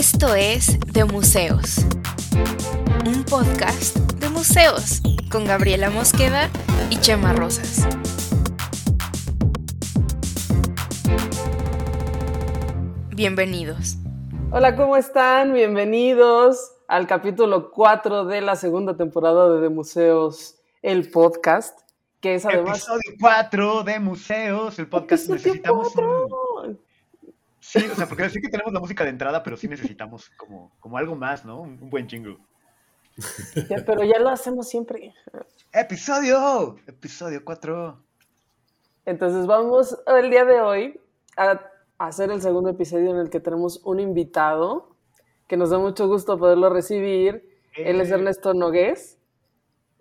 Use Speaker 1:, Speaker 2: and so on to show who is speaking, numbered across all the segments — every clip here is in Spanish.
Speaker 1: Esto es De Museos, un podcast de museos con Gabriela Mosqueda y Chema Rosas. Bienvenidos.
Speaker 2: Hola, ¿cómo están? Bienvenidos al capítulo 4 de la segunda temporada de De Museos, el podcast, que es además...
Speaker 3: Episodio 4 de Museos, el podcast. Necesitamos un... Sí, o sea, porque sí que tenemos la música de entrada, pero sí necesitamos como, como algo más, ¿no? Un, buen jingle.
Speaker 2: pero ya lo hacemos siempre.
Speaker 3: Episodio, episodio 4. Entonces
Speaker 2: vamos el día de hoy a hacer el segundo episodio en el que tenemos un invitado que nos da mucho gusto poderlo recibir. Él es eh. Ernesto Nogués.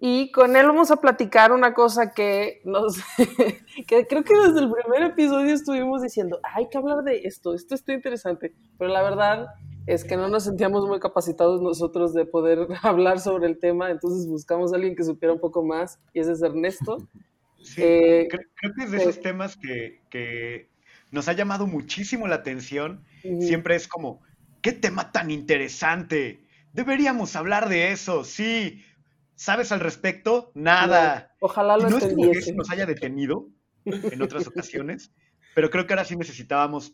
Speaker 2: Y con él vamos a platicar una cosa que nos que creo que desde el primer episodio estuvimos diciendo, hay que hablar de esto, esto está interesante, pero la verdad es que no nos sentíamos muy capacitados nosotros de poder hablar sobre el tema, entonces buscamos a alguien que supiera un poco más y ese es Ernesto.
Speaker 3: Eh, creo, que es de esos eh, temas que, nos ha llamado muchísimo la atención, siempre es como, ¿qué tema tan interesante? Deberíamos hablar de eso, sí, ¿Sabes al respecto? Nada.
Speaker 2: ojalá lo
Speaker 3: no
Speaker 2: es
Speaker 3: que eso nos haya detenido en otras ocasiones, pero creo que ahora sí necesitábamos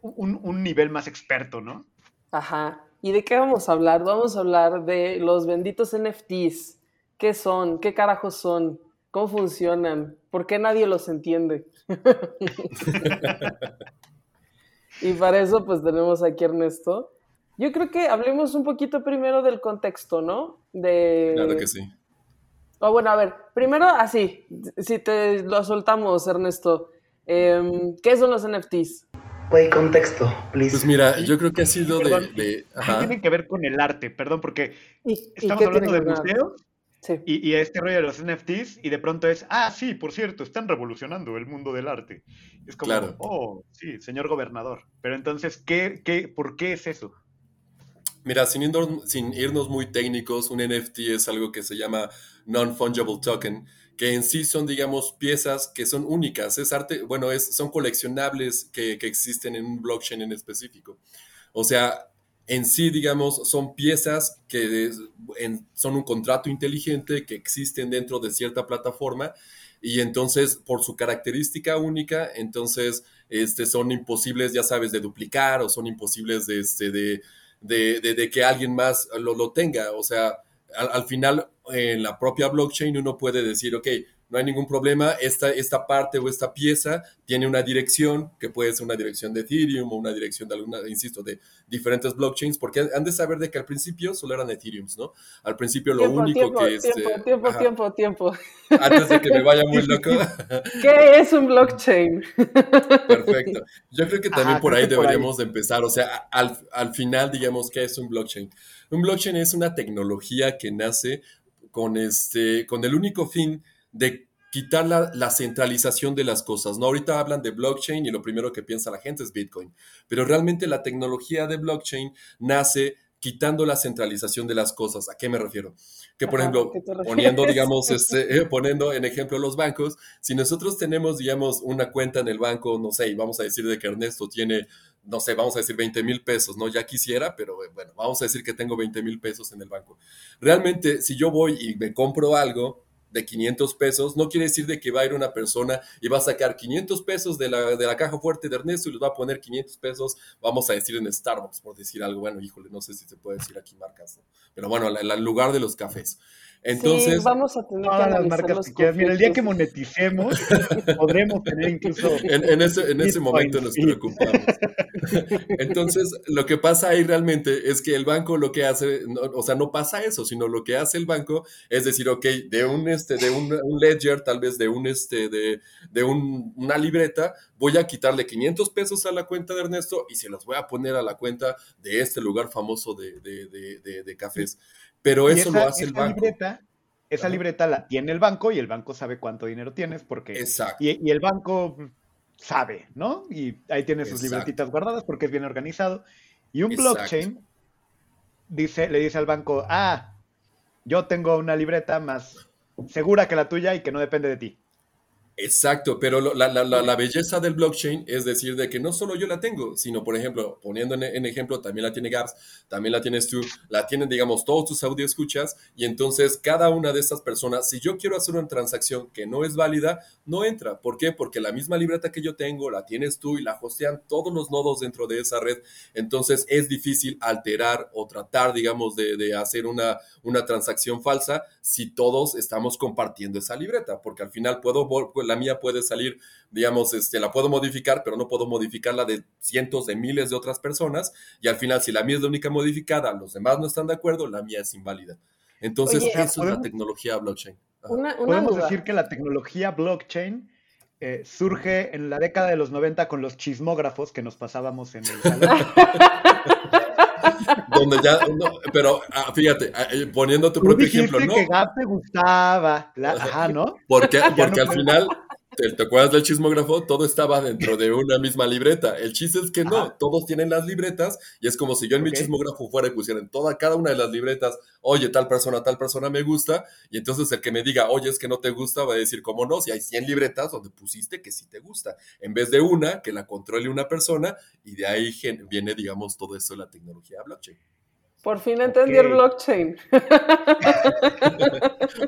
Speaker 3: un, nivel más experto, ¿no?
Speaker 2: Ajá. ¿Y de qué vamos a hablar? Vamos a hablar de los benditos NFTs. ¿Qué son? ¿Qué carajos son? ¿Cómo funcionan? ¿Por qué nadie los entiende? y para eso pues tenemos aquí a Ernesto, yo creo que hablemos un poquito primero del contexto, ¿no? De...
Speaker 4: Claro que sí.
Speaker 2: Oh, bueno, a ver, primero así, si te lo soltamos, Ernesto, em, ¿qué son los NFTs?
Speaker 3: Güey, contexto, please.
Speaker 4: Pues mira, yo creo que ha sido de...
Speaker 3: Tiene que ver con el arte, perdón, porque estamos hablando de museo sí. y, este rollo de los NFTs y de pronto es, ah, sí, por cierto, están revolucionando el mundo del arte. Es como, claro. oh, sí, señor gobernador. Pero entonces, ¿qué, qué, ¿por qué es eso?
Speaker 4: Mira, sin irnos, muy técnicos, un NFT es algo que se llama non-fungible token, que en sí son, digamos, piezas que son únicas, es arte, bueno, es, son coleccionables que, existen en un blockchain en específico. O sea, en sí, digamos, son piezas que son un contrato inteligente que existen dentro de cierta plataforma y entonces, por su característica única, entonces, este, son imposibles, ya sabes, de duplicar o son imposibles de, este, de de, que alguien más lo, lo tenga. O sea, al, final en la propia blockchain uno puede decir, ok, no hay ningún problema, esta, esta parte o esta pieza tiene una dirección, que puede ser una dirección de Ethereum o una dirección de alguna, insisto, de diferentes blockchains, porque han de saber de que al principio solo eran Ethereum, ¿no? Al principio lo único que es...
Speaker 2: Tiempo, eh, tiempo, tiempo, tiempo.
Speaker 4: Antes de que me vaya muy loco.
Speaker 2: ¿Qué es un blockchain?
Speaker 4: Perfecto. Yo creo que también por ahí deberíamos de empezar, o sea, al, al final, digamos, ¿qué es un blockchain? Un blockchain es una tecnología que nace con, este, con el único fin de quitar la, centralización de las cosas. ¿no? Ahorita hablan de blockchain y lo primero que piensa la gente es Bitcoin, pero realmente la tecnología de blockchain nace quitando la centralización de las cosas. ¿A qué me refiero? Que, por ejemplo, poniendo, digamos, este, eh, poniendo en ejemplo los bancos, si nosotros tenemos, digamos, una cuenta en el banco, no sé, y vamos a decir de que Ernesto tiene, no sé, vamos a decir 20 mil pesos, ¿no? Ya quisiera, pero eh, bueno, vamos a decir que tengo 20 mil pesos en el banco. Realmente, si yo voy y me compro algo, de 500 pesos, no quiere decir de que va a ir una persona y va a sacar 500 pesos de la, de la caja fuerte de Ernesto y les va a poner 500 pesos, vamos a decir en Starbucks, por decir algo, bueno, híjole, no sé si se puede decir aquí marcas, pero bueno, el lugar de los cafés. Entonces,
Speaker 2: vamos a tener que
Speaker 3: las marcas Mira, el día que moneticemos, podremos tener incluso.
Speaker 4: En, ese, en ese momento nos preocupamos. Entonces, lo que pasa ahí realmente es que el banco lo que hace, o sea, no pasa eso, sino lo que hace el banco es decir, ok, de un, este, de un, ledger, tal vez de un, este, de, de un, una libreta, voy a quitarle 500 pesos a la cuenta de Ernesto y se los voy a poner a la cuenta de este lugar famoso de, de, de cafés. Pero eso lo hace el banco.
Speaker 3: Libreta, esa libreta la tiene el banco y el banco sabe cuánto dinero tienes porque... Exacto. Y, el banco sabe, ¿no? Y ahí tiene sus libretitas guardadas porque es bien organizado. Y un blockchain dice, le dice al banco, ah, yo tengo una libreta más segura que la tuya y que no depende de ti.
Speaker 4: Exacto, pero la, belleza del blockchain es decir de que no solo yo la tengo, sino, por ejemplo, poniendo en, ejemplo, también la tiene Gaps, también la tienes tú, la tienen, digamos, todos tus audio escuchas, y entonces cada una de estas personas, si yo quiero hacer una transacción que no es válida, no entra. ¿Por qué? Porque la misma libreta que yo tengo, la tienes tú y la hostean todos los nodos dentro de esa red, entonces es difícil alterar o tratar, digamos, de, de hacer una, una transacción falsa si todos estamos compartiendo esa libreta, porque al final puedo la mía puede salir, digamos, este, la puedo modificar, pero no puedo modificar la de cientos de miles de otras personas. Y al final, si la mía es la única modificada, los demás no están de acuerdo, la mía es inválida. Entonces, eso es la tecnología blockchain.
Speaker 5: Podemos decir que la tecnología blockchain eh, surge en la década de los 90 con los chismógrafos que nos pasábamos en el salón.
Speaker 4: Donde ya, pero ah, fíjate, ah, eh, poniendo tu propio ejemplo, ¿no?
Speaker 5: que Gap te gustaba, ajá, ¿no?
Speaker 4: Porque, porque al final ¿Te, acuerdas del chismógrafo? Todo estaba dentro de una misma libreta. El chiste es que no, todos tienen las libretas y es como si yo en mi chismógrafo fuera y pusiera en toda, cada una de las libretas, oye, tal persona, tal persona me gusta, y entonces el que me diga, oye, es que no te gusta, va a decir, ¿cómo no? Si hay 100 libretas donde pusiste que sí te gusta, en vez de una, que la controle una persona, y de ahí viene, digamos, todo esto de la tecnología blockchain.
Speaker 2: Por fin entendí el blockchain.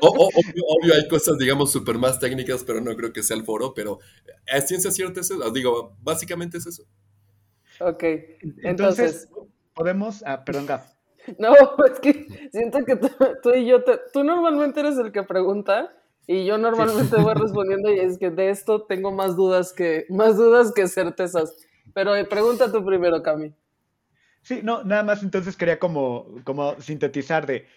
Speaker 4: obvio, hay cosas, digamos, súper más técnicas, pero no creo que sea el foro, pero es ciencia cierta es eso. Digo, básicamente es eso.
Speaker 2: Ok, entonces...
Speaker 5: podemos... Ah, perdón, Gaf.
Speaker 2: No, es que siento que tú, y yo, tú normalmente eres el que pregunta y yo normalmente voy respondiendo y es que de esto tengo más dudas que, más dudas que certezas. Pero eh, pregunta tú primero, Cami.
Speaker 5: Sí, no, nada más entonces quería como, como sintetizar de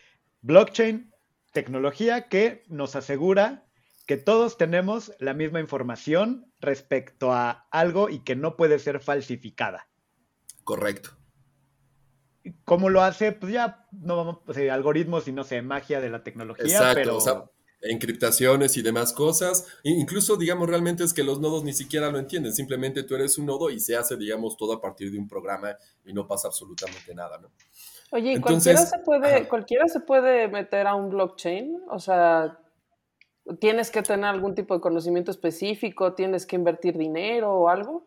Speaker 5: blockchain, tecnología que nos asegura que todos tenemos la misma información respecto a algo y que no puede ser falsificada.
Speaker 4: Correcto.
Speaker 5: ¿Cómo lo hace? Pues ya no vamos, pues, algoritmos y no sé, magia de la tecnología, pero
Speaker 4: encriptaciones y demás cosas. incluso, digamos, realmente es que los nodos ni siquiera lo entienden. Simplemente tú eres un nodo y se hace, digamos, todo a partir de un programa y no pasa absolutamente nada, ¿no?
Speaker 2: Oye, ¿y cualquiera, se puede, cualquiera se puede meter a un blockchain? O sea, ¿tienes que tener algún tipo de conocimiento específico? ¿Tienes que invertir dinero o algo?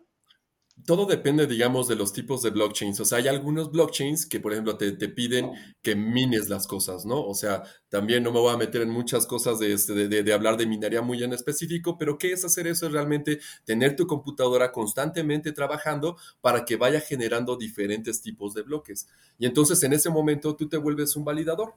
Speaker 4: Todo depende, digamos, de los tipos de blockchains. O sea, hay algunos blockchains que, por ejemplo, te, piden que mines las cosas, ¿no? O sea, también no me voy a meter en muchas cosas este, de, de, hablar de minería muy en específico, pero ¿qué es hacer eso? Es realmente tener tu computadora constantemente trabajando para que vaya generando diferentes tipos de bloques. Y entonces, en ese momento, tú te vuelves un validador.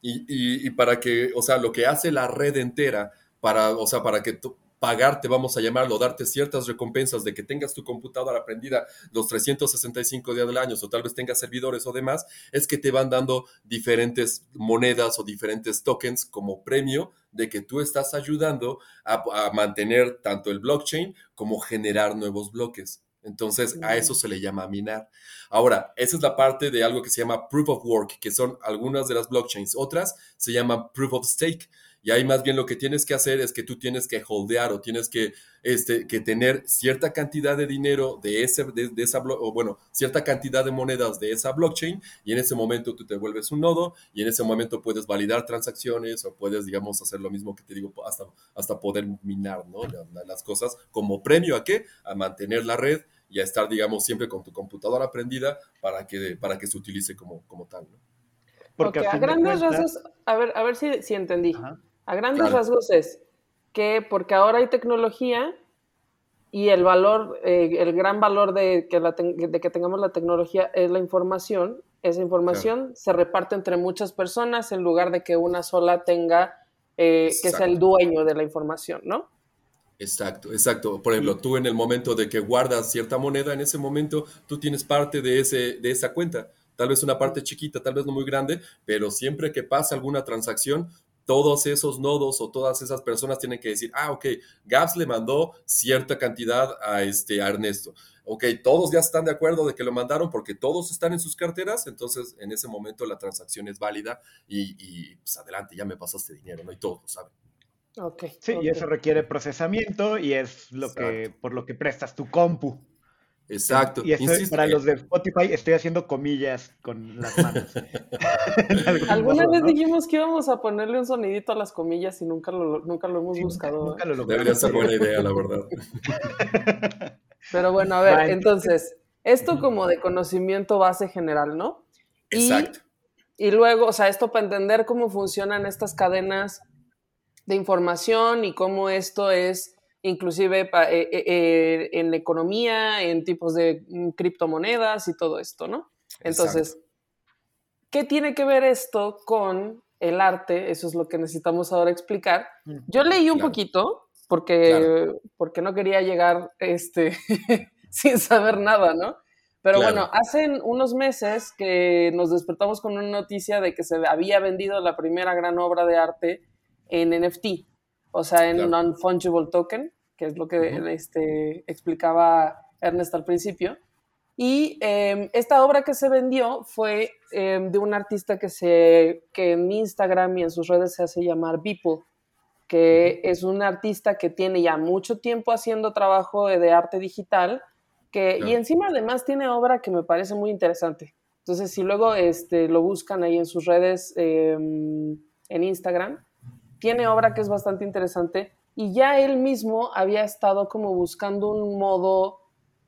Speaker 4: Y, y, y para que, o sea, lo que hace la red entera, para, o sea, para que tú pagarte, vamos a llamarlo, darte ciertas recompensas de que tengas tu computadora prendida los 365 días del año o tal vez tengas servidores o demás, es que te van dando diferentes monedas o diferentes tokens como premio de que tú estás ayudando a, mantener tanto el blockchain como generar nuevos bloques. Entonces, a eso se le llama minar. Ahora, esa es la parte de algo que se llama proof of work, que son algunas de las blockchains. Otras se llaman proof of stake, y ahí más bien lo que tienes que hacer es que tú tienes que holdear o tienes que, este, que tener cierta cantidad de dinero de, ese, de, esa, o bueno, cierta cantidad de monedas de esa blockchain y en ese momento tú te vuelves un nodo y en ese momento puedes validar transacciones o puedes, digamos, hacer lo mismo que te digo, hasta, hasta poder minar, ¿no? Las cosas como premio a qué? A mantener la red y a estar, digamos, siempre con tu computadora prendida para que, para que se utilice como, como tal, ¿no?
Speaker 2: Porque a, grandes rasgos, a ver, a ver si, si entendí. A grandes rasgos es que porque ahora hay tecnología y el valor, eh, el gran valor de que, de que tengamos la tecnología es la información, esa información se reparte entre muchas personas en lugar de que una sola tenga, eh, que sea el dueño de la información, ¿no?
Speaker 4: Exacto, exacto. Por ejemplo, tú en el momento de que guardas cierta moneda, en ese momento tú tienes parte de, ese, de esa cuenta. Tal vez una parte chiquita, tal vez no muy grande, pero siempre que pasa alguna transacción, todos esos nodos o todas esas personas tienen que decir, ah, ok, Gaps le mandó cierta cantidad a, este, a Ernesto. Ok, todos ya están de acuerdo de que lo mandaron porque todos están en sus carteras, entonces en ese momento la transacción es válida y, pues adelante, ya me pasaste dinero, ¿no? Y todos lo saben.
Speaker 5: Okay, sí, y eso requiere procesamiento y es lo que por lo que prestas tu compu.
Speaker 4: Exacto.
Speaker 5: Y para los de Spotify estoy haciendo comillas con las manos.
Speaker 2: Alguna vez dijimos que íbamos a ponerle un sonidito a las comillas y nunca lo, nunca lo hemos buscado.
Speaker 4: Nunca, Debería ser buena idea, la verdad.
Speaker 2: Pero bueno, a ver, entonces, esto como de conocimiento base general, ¿no?
Speaker 4: Exacto.
Speaker 2: Y, luego, o sea, esto para entender cómo funcionan estas cadenas de información y cómo esto es inclusive eh, eh, eh, en economía, en tipos de mm, criptomonedas y todo esto, ¿no? Entonces, ¿qué tiene que ver esto con el arte? Eso es lo que necesitamos ahora explicar. Yo leí un poquito porque, porque no quería llegar este, sin saber nada, ¿no? Pero bueno, hace unos meses que nos despertamos con una noticia de que se había vendido la primera gran obra de arte en NFT, o sea, en non-fungible token, que es lo que este, explicaba Ernest al principio. Y em, esta obra que se vendió fue em, de un artista que, se, que en Instagram y en sus redes se hace llamar Beeple, que es un artista que tiene ya mucho tiempo haciendo trabajo de arte digital, que, y encima además tiene obra que me parece muy interesante. Entonces, si luego este, lo buscan ahí en sus redes, em, en Instagram, tiene obra que es bastante interesante y ya él mismo había estado como buscando un modo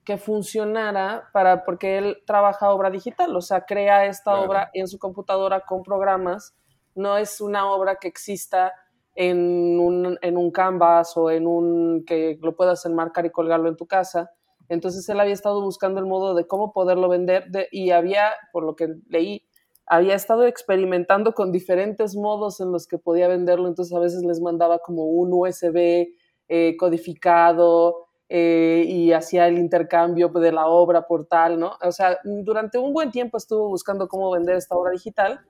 Speaker 2: que funcionara para, porque él trabaja obra digital, o sea, crea esta obra en su computadora con programas, no es una obra que exista en un, en un canvas o en un que lo puedas enmarcar y colgarlo en tu casa. Entonces él había estado buscando el modo de cómo poderlo vender y había, por lo que leí, había estado experimentando con diferentes modos en los que podía venderlo, entonces a veces les mandaba como un USB eh, codificado eh, y hacía el intercambio de la obra por tal, ¿no? O sea, durante un buen tiempo estuvo buscando cómo vender esta obra digital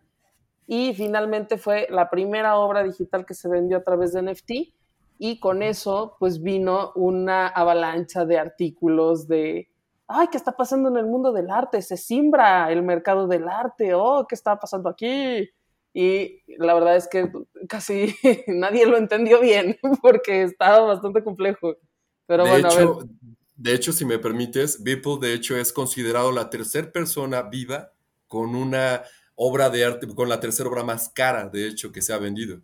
Speaker 2: y finalmente fue la primera obra digital que se vendió a través de NFT y con eso pues vino una avalancha de artículos de ay, ¿qué está pasando en el mundo del arte? Se simbra el mercado del arte, oh, ¿qué está pasando aquí? Y la verdad es que casi nadie lo entendió bien porque estaba bastante complejo. Pero
Speaker 4: de
Speaker 2: bueno,
Speaker 4: hecho,
Speaker 2: a ver.
Speaker 4: De hecho, si me permites, Beeple de hecho es considerado la tercera persona viva con una obra de arte, con la tercera obra más cara, de hecho, que se ha vendido.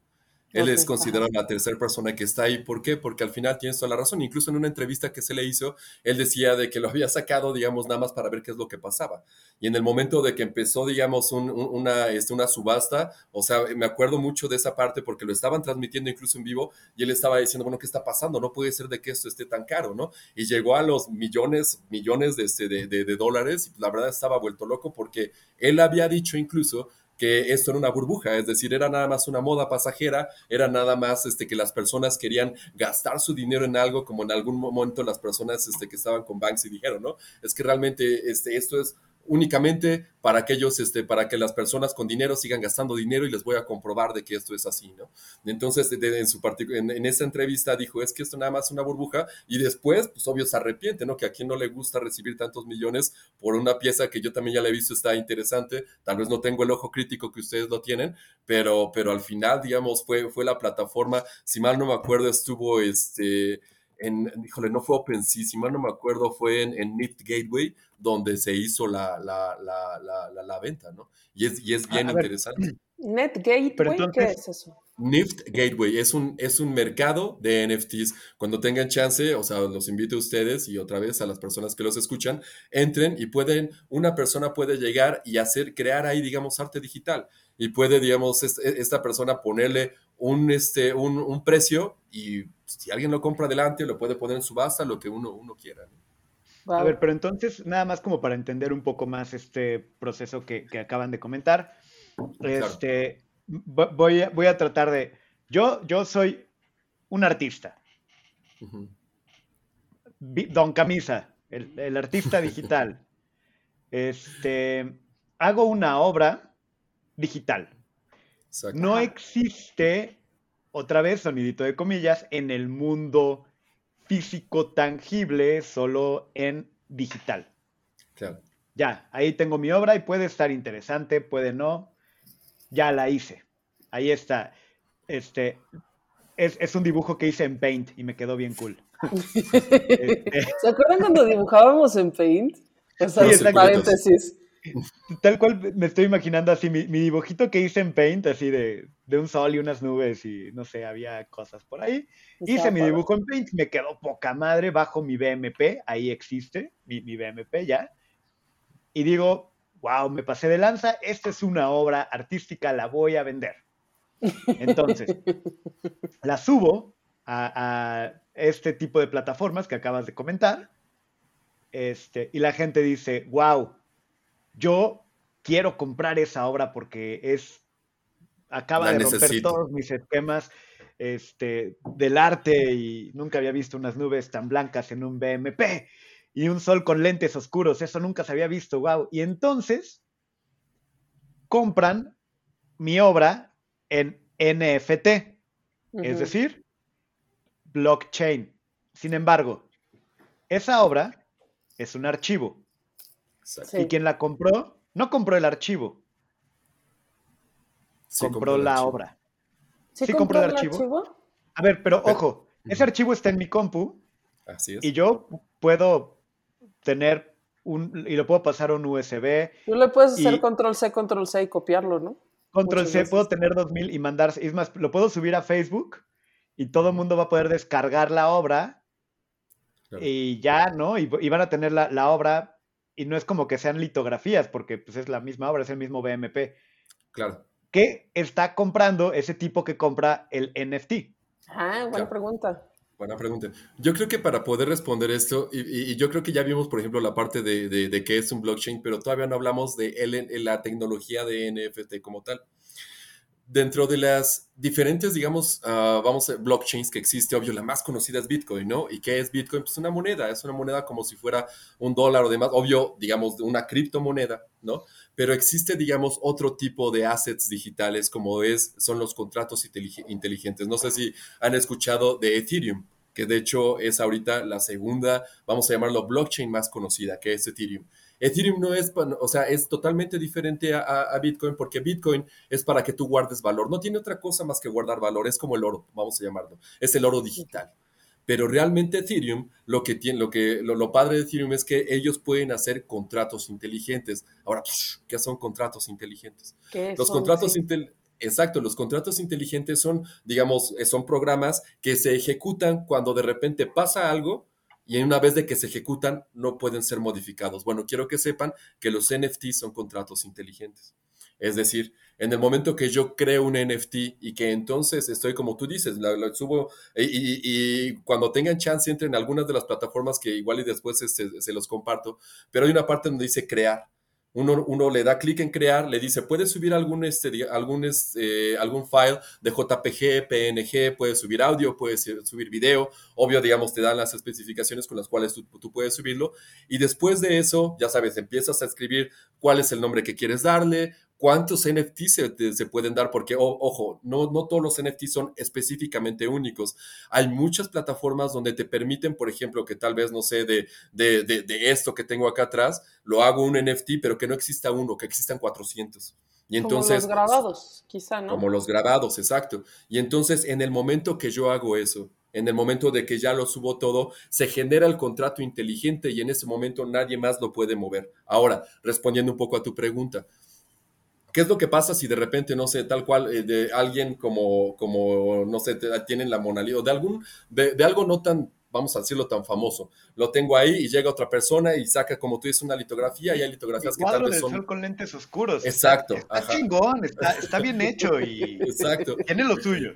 Speaker 4: Él es considerado la tercera persona que está ahí. ¿Por qué? Porque al final tienes toda la razón. Incluso en una entrevista que se le hizo, él decía de que lo había sacado, digamos, nada más para ver qué es lo que pasaba. Y en el momento de que empezó, digamos, una, este, una subasta, o sea, me acuerdo mucho de esa parte porque lo estaban transmitiendo incluso en vivo y él estaba diciendo, bueno, ¿qué está pasando? No puede ser de que esto esté tan caro, ¿no? Y llegó a los millones, millones de, este, de, de dólares y la verdad estaba vuelto loco porque él había dicho incluso que esto era una burbuja, es decir, era nada más una moda pasajera, era nada más este, que las personas querían gastar su dinero en algo, como en algún momento las personas este, que estaban con Banks y dijeron, ¿no? Es que realmente este, esto es únicamente para aquellos, este, para que las personas con dinero sigan gastando dinero y les voy a comprobar de que esto es así, ¿no? Entonces, en, su en, en esa entrevista dijo, es que esto nada más es una burbuja y después, pues obvio, se arrepiente, ¿no? Que a quien no le gusta recibir tantos millones por una pieza que yo también ya la he visto, está interesante, tal vez no tengo el ojo crítico que ustedes lo tienen, pero, pero al final, digamos, fue, fue la plataforma, si mal no me acuerdo, estuvo, este en, híjole, no fue OpenSea, si mal no me acuerdo, fue en, en NIFT Gateway, donde se hizo la, la, la, la venta, ¿no? Y es, y es bien interesante.
Speaker 2: ¿NET Gateway? ¿Qué es eso?
Speaker 4: NIFT Gateway es un, es un mercado de NFTs. Cuando tengan chance, o sea, los invito a ustedes y otra vez a las personas que los escuchan, entren y pueden, una persona puede llegar y hacer, crear ahí, digamos, arte digital. Y puede, digamos, esta persona ponerle un, este, un, un precio y si alguien lo compra adelante, lo puede poner en subasta, lo que uno, uno quiera.
Speaker 5: A ver, pero entonces, nada más como para entender un poco más este proceso que, acaban de comentar, este, voy, a, voy a tratar de... Yo, yo soy un artista. Don Camisa, el, artista digital. Este, hago una obra digital. No existe, otra vez, sonidito de comillas, en el mundo físico tangible, solo en digital.
Speaker 4: Claro.
Speaker 5: Ya, ahí tengo mi obra y puede estar interesante, puede no. Ya la hice. Ahí está. Este es, un dibujo que hice en Paint y me quedó bien cool.
Speaker 2: Este, ¿Se acuerdan cuando dibujábamos en Paint? O sea, sí, paréntesis.
Speaker 3: Tal cual me estoy imaginando así, mi, dibujito que hice en Paint, así de, un sol y unas nubes y no sé, había cosas por ahí. hice mi dibujo en Paint, me quedó poca madre, bajo mi BMP, ahí existe mi, mi BMP ya. Y digo, wow, me pasé de lanza, esta es una obra artística, la voy a vender. Entonces, la subo a, este tipo de plataformas que acabas de comentar, este, y la gente dice, wow, yo quiero comprar esa obra porque es, acaba de romper todos mis esquemas este, del arte y nunca había visto unas nubes tan blancas en un BMP y un sol con lentes oscuros, eso nunca se había visto, wow. Y entonces compran mi obra en NFT, es decir, blockchain. Sin embargo, esa obra es un archivo. Y quien la compró, no compró el archivo. compró, la obra.
Speaker 2: ¿Sí, compró el archivo?
Speaker 3: A ver, pero ojo, ese archivo está en mi compu.
Speaker 4: Así es.
Speaker 3: Y yo puedo tener un, y lo puedo pasar a un USB.
Speaker 2: Tú le puedes hacer control C, control C y copiarlo, ¿no?
Speaker 3: Control C, puedo tener 2000 y mandar, es más, lo puedo subir a Facebook y todo el mundo va a poder descargar la obra y ya, ¿no? Y, van a tener la, obra y no es como que sean litografías, porque pues es la misma obra, es el mismo BMP.
Speaker 4: Claro.
Speaker 3: ¿Qué está comprando ese tipo que compra el NFT?
Speaker 2: Ah, buena pregunta.
Speaker 4: Buena pregunta. Yo creo que para poder responder esto, y, yo creo que ya vimos, por ejemplo, la parte de, de, qué es un blockchain, pero todavía no hablamos de la tecnología de NFT como tal dentro de las diferentes, digamos, uh, vamos a blockchains que existe, obvio, la más conocida es Bitcoin, ¿no? ¿Y qué es Bitcoin? Pues una moneda, es una moneda como si fuera un dólar o demás, obvio, digamos, una criptomoneda, ¿no? Pero existe, digamos, otro tipo de assets digitales como es, son los contratos inteligentes. No sé si han escuchado de Ethereum que de hecho es ahorita la segunda, vamos a llamarlo blockchain más conocida, que es Ethereum. Ethereum no es, o sea, es totalmente diferente a, Bitcoin porque Bitcoin es para que tú guardes valor. No tiene otra cosa más que guardar valor. Es como el oro, vamos a llamarlo. Es el oro digital. Pero realmente Ethereum, lo que tiene, lo que, lo, padre de Ethereum es que ellos pueden hacer contratos inteligentes. Ahora, ¿qué son contratos inteligentes? Los contratos inteligentes Exacto, los contratos inteligentes son, digamos, son programas que se ejecutan cuando de repente pasa algo y una vez de que se ejecutan no pueden ser modificados. Bueno, quiero que sepan que los NFTs son contratos inteligentes. Es decir, en el momento que yo creo un NFT y que entonces estoy como tú dices, lo, subo y, cuando tengan chance entren en algunas de las plataformas que igual y después se los comparto, pero hay una parte donde dice crear uno, le da clic en crear, le dice, puedes subir algún, este, algún, este, algún file de JPG, PNG, puedes subir audio, puedes subir video, obvio, digamos, te dan las especificaciones con las cuales tú, tú, puedes subirlo. Y después de eso, ya sabes, empiezas a escribir cuál es el nombre que quieres darle, cuántos NFTs se, pueden dar, porque, ojo, no, no todos los NFTs son específicamente únicos. Hay muchas plataformas donde te permiten, por ejemplo, que tal vez, no sé, de, de, de, esto que tengo acá atrás, lo hago un NFT, pero que no exista uno, que existan 400. Y entonces,
Speaker 2: como los grabados, quizá, ¿no?
Speaker 4: Como los grabados, exacto. Y entonces, en el momento que yo hago eso, en el momento de que ya lo subo todo, se genera el contrato inteligente y en ese momento nadie más lo puede mover. Ahora, respondiendo un poco a tu pregunta, ¿Qué es lo que pasa si de repente, no sé, tal cual, eh, de alguien como, como, no sé, tienen la Mona Lisa, o de algún, de, algo no tan, vamos a decirlo, tan famoso. Lo tengo ahí y llega otra persona y saca, como tú dices, una litografía y hay litografías que tal vez son...
Speaker 3: Sol con lentes oscuros.
Speaker 4: Exacto.
Speaker 3: Está, chingón, está, está, bien hecho y Exacto. tiene lo suyo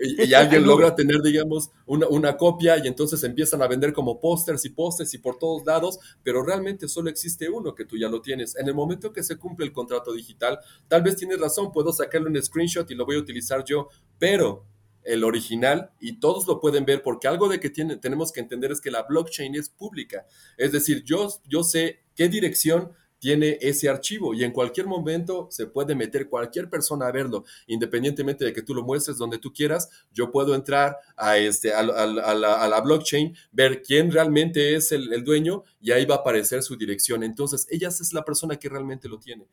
Speaker 4: y, alguien logra tener, digamos, una, una, copia y entonces empiezan a vender como pósters y pósters y por todos lados, pero realmente solo existe uno que tú ya lo tienes. En el momento que se cumple el contrato digital, tal vez tienes razón, puedo sacarle un screenshot y lo voy a utilizar yo, pero el original y todos lo pueden ver porque algo de que tiene, tenemos que entender es que la blockchain es pública. Es decir, yo, yo sé qué dirección tiene ese archivo y en cualquier momento se puede meter cualquier persona a verlo, independientemente de que tú lo muestres donde tú quieras, yo puedo entrar a, este, a, la, blockchain, ver quién realmente es el, dueño y ahí va a aparecer su dirección. Entonces, ella es la persona que realmente lo tiene.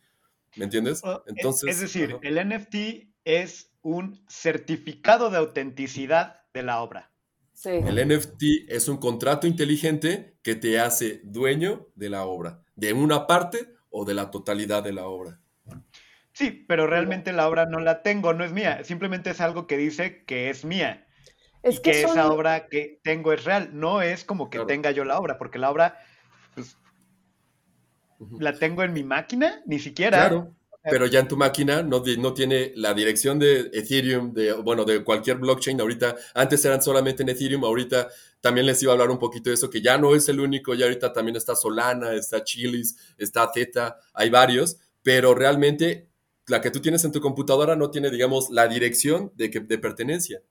Speaker 4: ¿Me entiendes?
Speaker 3: Oh, Entonces, es decir, el NFT es un certificado de autenticidad de la obra.
Speaker 4: El NFT es un contrato inteligente que te hace dueño de la obra, de una parte o de la totalidad de la obra.
Speaker 3: Sí, pero realmente la obra no la tengo, no es mía. Simplemente es algo que dice que es mía. Es y que, esa obra que tengo es real. No es como que tenga yo la obra, porque la obra, pues, la tengo en mi máquina, ni siquiera.
Speaker 4: Claro pero ya en tu máquina no, no tiene la dirección de Ethereum, de, bueno, de cualquier blockchain. Ahorita, antes eran solamente en Ethereum, ahorita también les iba a hablar un poquito de eso, que ya no es el único, ya ahorita también está Solana, está Chilis, está Zeta, hay varios, pero realmente la que tú tienes en tu computadora no tiene, digamos, la dirección de, que, de pertenencia,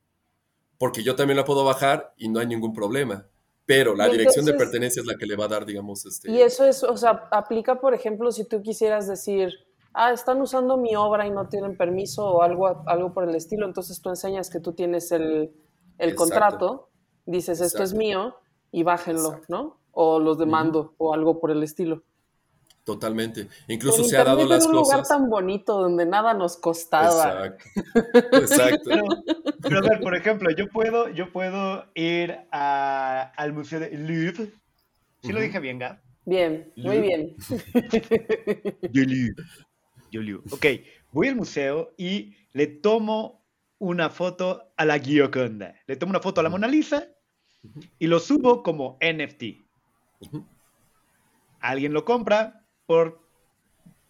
Speaker 4: porque yo también la puedo bajar y no hay ningún problema pero la dirección de pertenencia es la que le va a dar, digamos, este...
Speaker 2: Y eso es, o sea, aplica, por ejemplo, si tú quisieras decir, ah, están usando mi obra y no tienen permiso o algo, algo por el estilo, entonces tú enseñas que tú tienes el, contrato, dices, esto es mío y bájenlo, ¿no? O los demando o algo por el estilo.
Speaker 4: Totalmente. Incluso se ha dado las cosas. un lugar
Speaker 2: tan bonito donde nada nos costaba.
Speaker 3: Exacto. Exacto. pero, a ver, por ejemplo, yo puedo, yo puedo ir al Museo de Louvre. ¿Sí lo dije bien, Gab?
Speaker 2: Bien, muy bien.
Speaker 3: Ok, voy al museo y le tomo una foto a la Gioconda. Le tomo una foto a la Mona Lisa y lo subo como NFT. Alguien lo compra por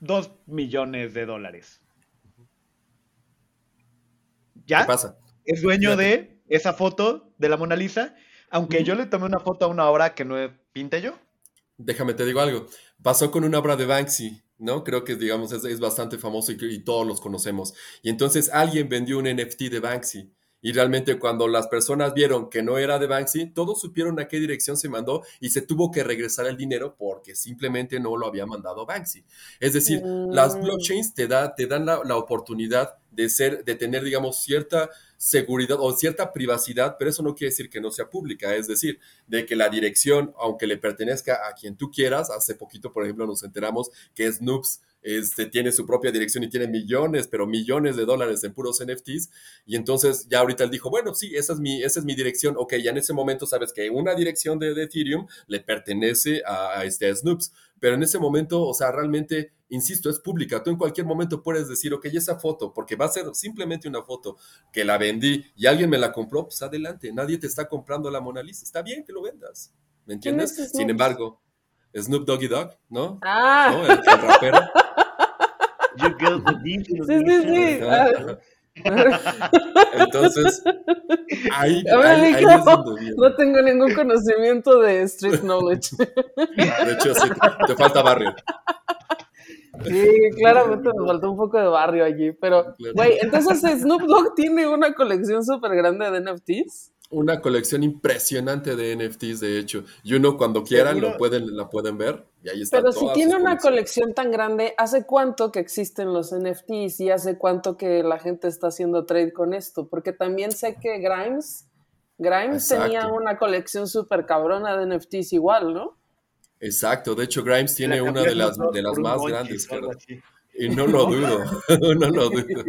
Speaker 3: 2 millones de dólares. ¿Ya? ¿Qué pasa? Es dueño de esa foto de la Mona Lisa, aunque yo le tomé una foto a una obra que no pinte yo.
Speaker 4: Déjame te digo algo. Pasó con una obra de Banksy ¿no? Creo que, digamos, es, bastante famoso y, todos los conocemos. Y entonces alguien vendió un NFT de Banksy. Y realmente cuando las personas vieron que no era de Banksy, todos supieron a qué dirección se mandó y se tuvo que regresar el dinero porque simplemente no lo había mandado Banksy. Es decir, las mm. blockchains te, da, te dan la, la oportunidad de, ser, de tener, digamos, cierta seguridad o cierta privacidad, pero eso no quiere decir que no sea pública, es decir, de que la dirección, aunque le pertenezca a quien tú quieras, hace poquito, por ejemplo, nos enteramos que Snoops este, tiene su propia dirección y tiene millones, pero millones de dólares en puros NFTs. Y entonces ya ahorita él dijo, bueno, sí, esa es mi, esa es mi dirección. Ok, ya en ese momento sabes que una dirección de, Ethereum le pertenece a, a, este, a Snoops. Pero en ese momento, o sea, realmente insisto, es pública. Tú en cualquier momento puedes decir, ok, esa foto, porque va a ser simplemente una foto que la vendí y alguien me la compró, pues adelante, nadie te está comprando la Mona Lisa. Está bien que lo vendas, ¿me entiendes? Sin embargo, Snoop Doggy Dog, ¿no?
Speaker 2: Ah.
Speaker 4: ¿No? El, rapero.
Speaker 2: Sí, sí, sí.
Speaker 4: Entonces, ahí,
Speaker 2: no, tengo ningún conocimiento de street knowledge.
Speaker 4: De hecho, sí, te falta barrio.
Speaker 2: Sí, claramente nos faltó un poco de barrio allí, pero, güey, entonces Snoop Dogg tiene una colección súper grande de NFTs.
Speaker 4: Una colección impresionante de NFTs, de hecho. Y uno cuando quieran lo pueden, la pueden ver y ahí está.
Speaker 2: Pero si tiene una colección tan grande, ¿hace cuánto que existen los NFTs y hace cuánto que la gente está haciendo trade con esto? Porque también sé que Grimes, Grimes tenía una colección súper cabrona de NFTs igual, ¿no?
Speaker 4: Exacto, de hecho Grimes tiene una de las, de las más grandes. Y no lo dudo, no lo dudo.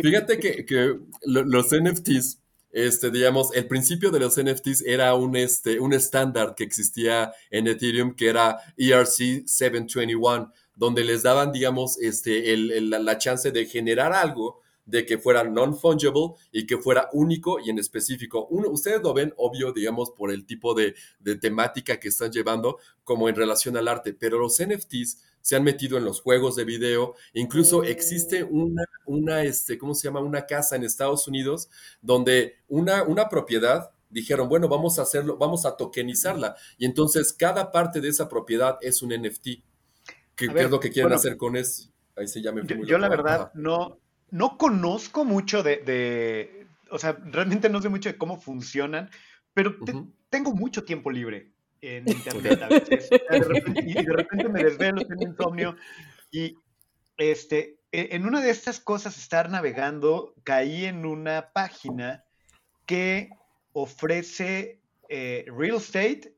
Speaker 4: Fíjate que, que, los NFTs, este, digamos, el principio de los NFTs era un, este, un estándar que existía en Ethereum que era ERC 721, donde les daban, digamos, este, el, la chance de generar algo de que fuera non-fungible y que fuera único y en específico. Uno, ustedes lo ven obvio, digamos, por el tipo de, temática que están llevando como en relación al arte, pero los NFTs se han metido en los juegos de video, incluso existe una, una este, ¿cómo se llama? Una casa en Estados Unidos donde una, una propiedad dijeron, bueno, vamos a hacerlo, vamos a tokenizarla. Y entonces cada parte de esa propiedad es un NFT. ¿Qué, es lo que quieren hacer con eso? Ahí se llama.
Speaker 3: Yo, yo la verdad no, no conozco mucho de, o sea, realmente no sé mucho de cómo funcionan, pero tengo mucho tiempo libre en internet a veces. y de repente me desvelo, tengo insomnio. Y este, e, en una de estas cosas, estar navegando, caí en una página que ofrece eh, real estate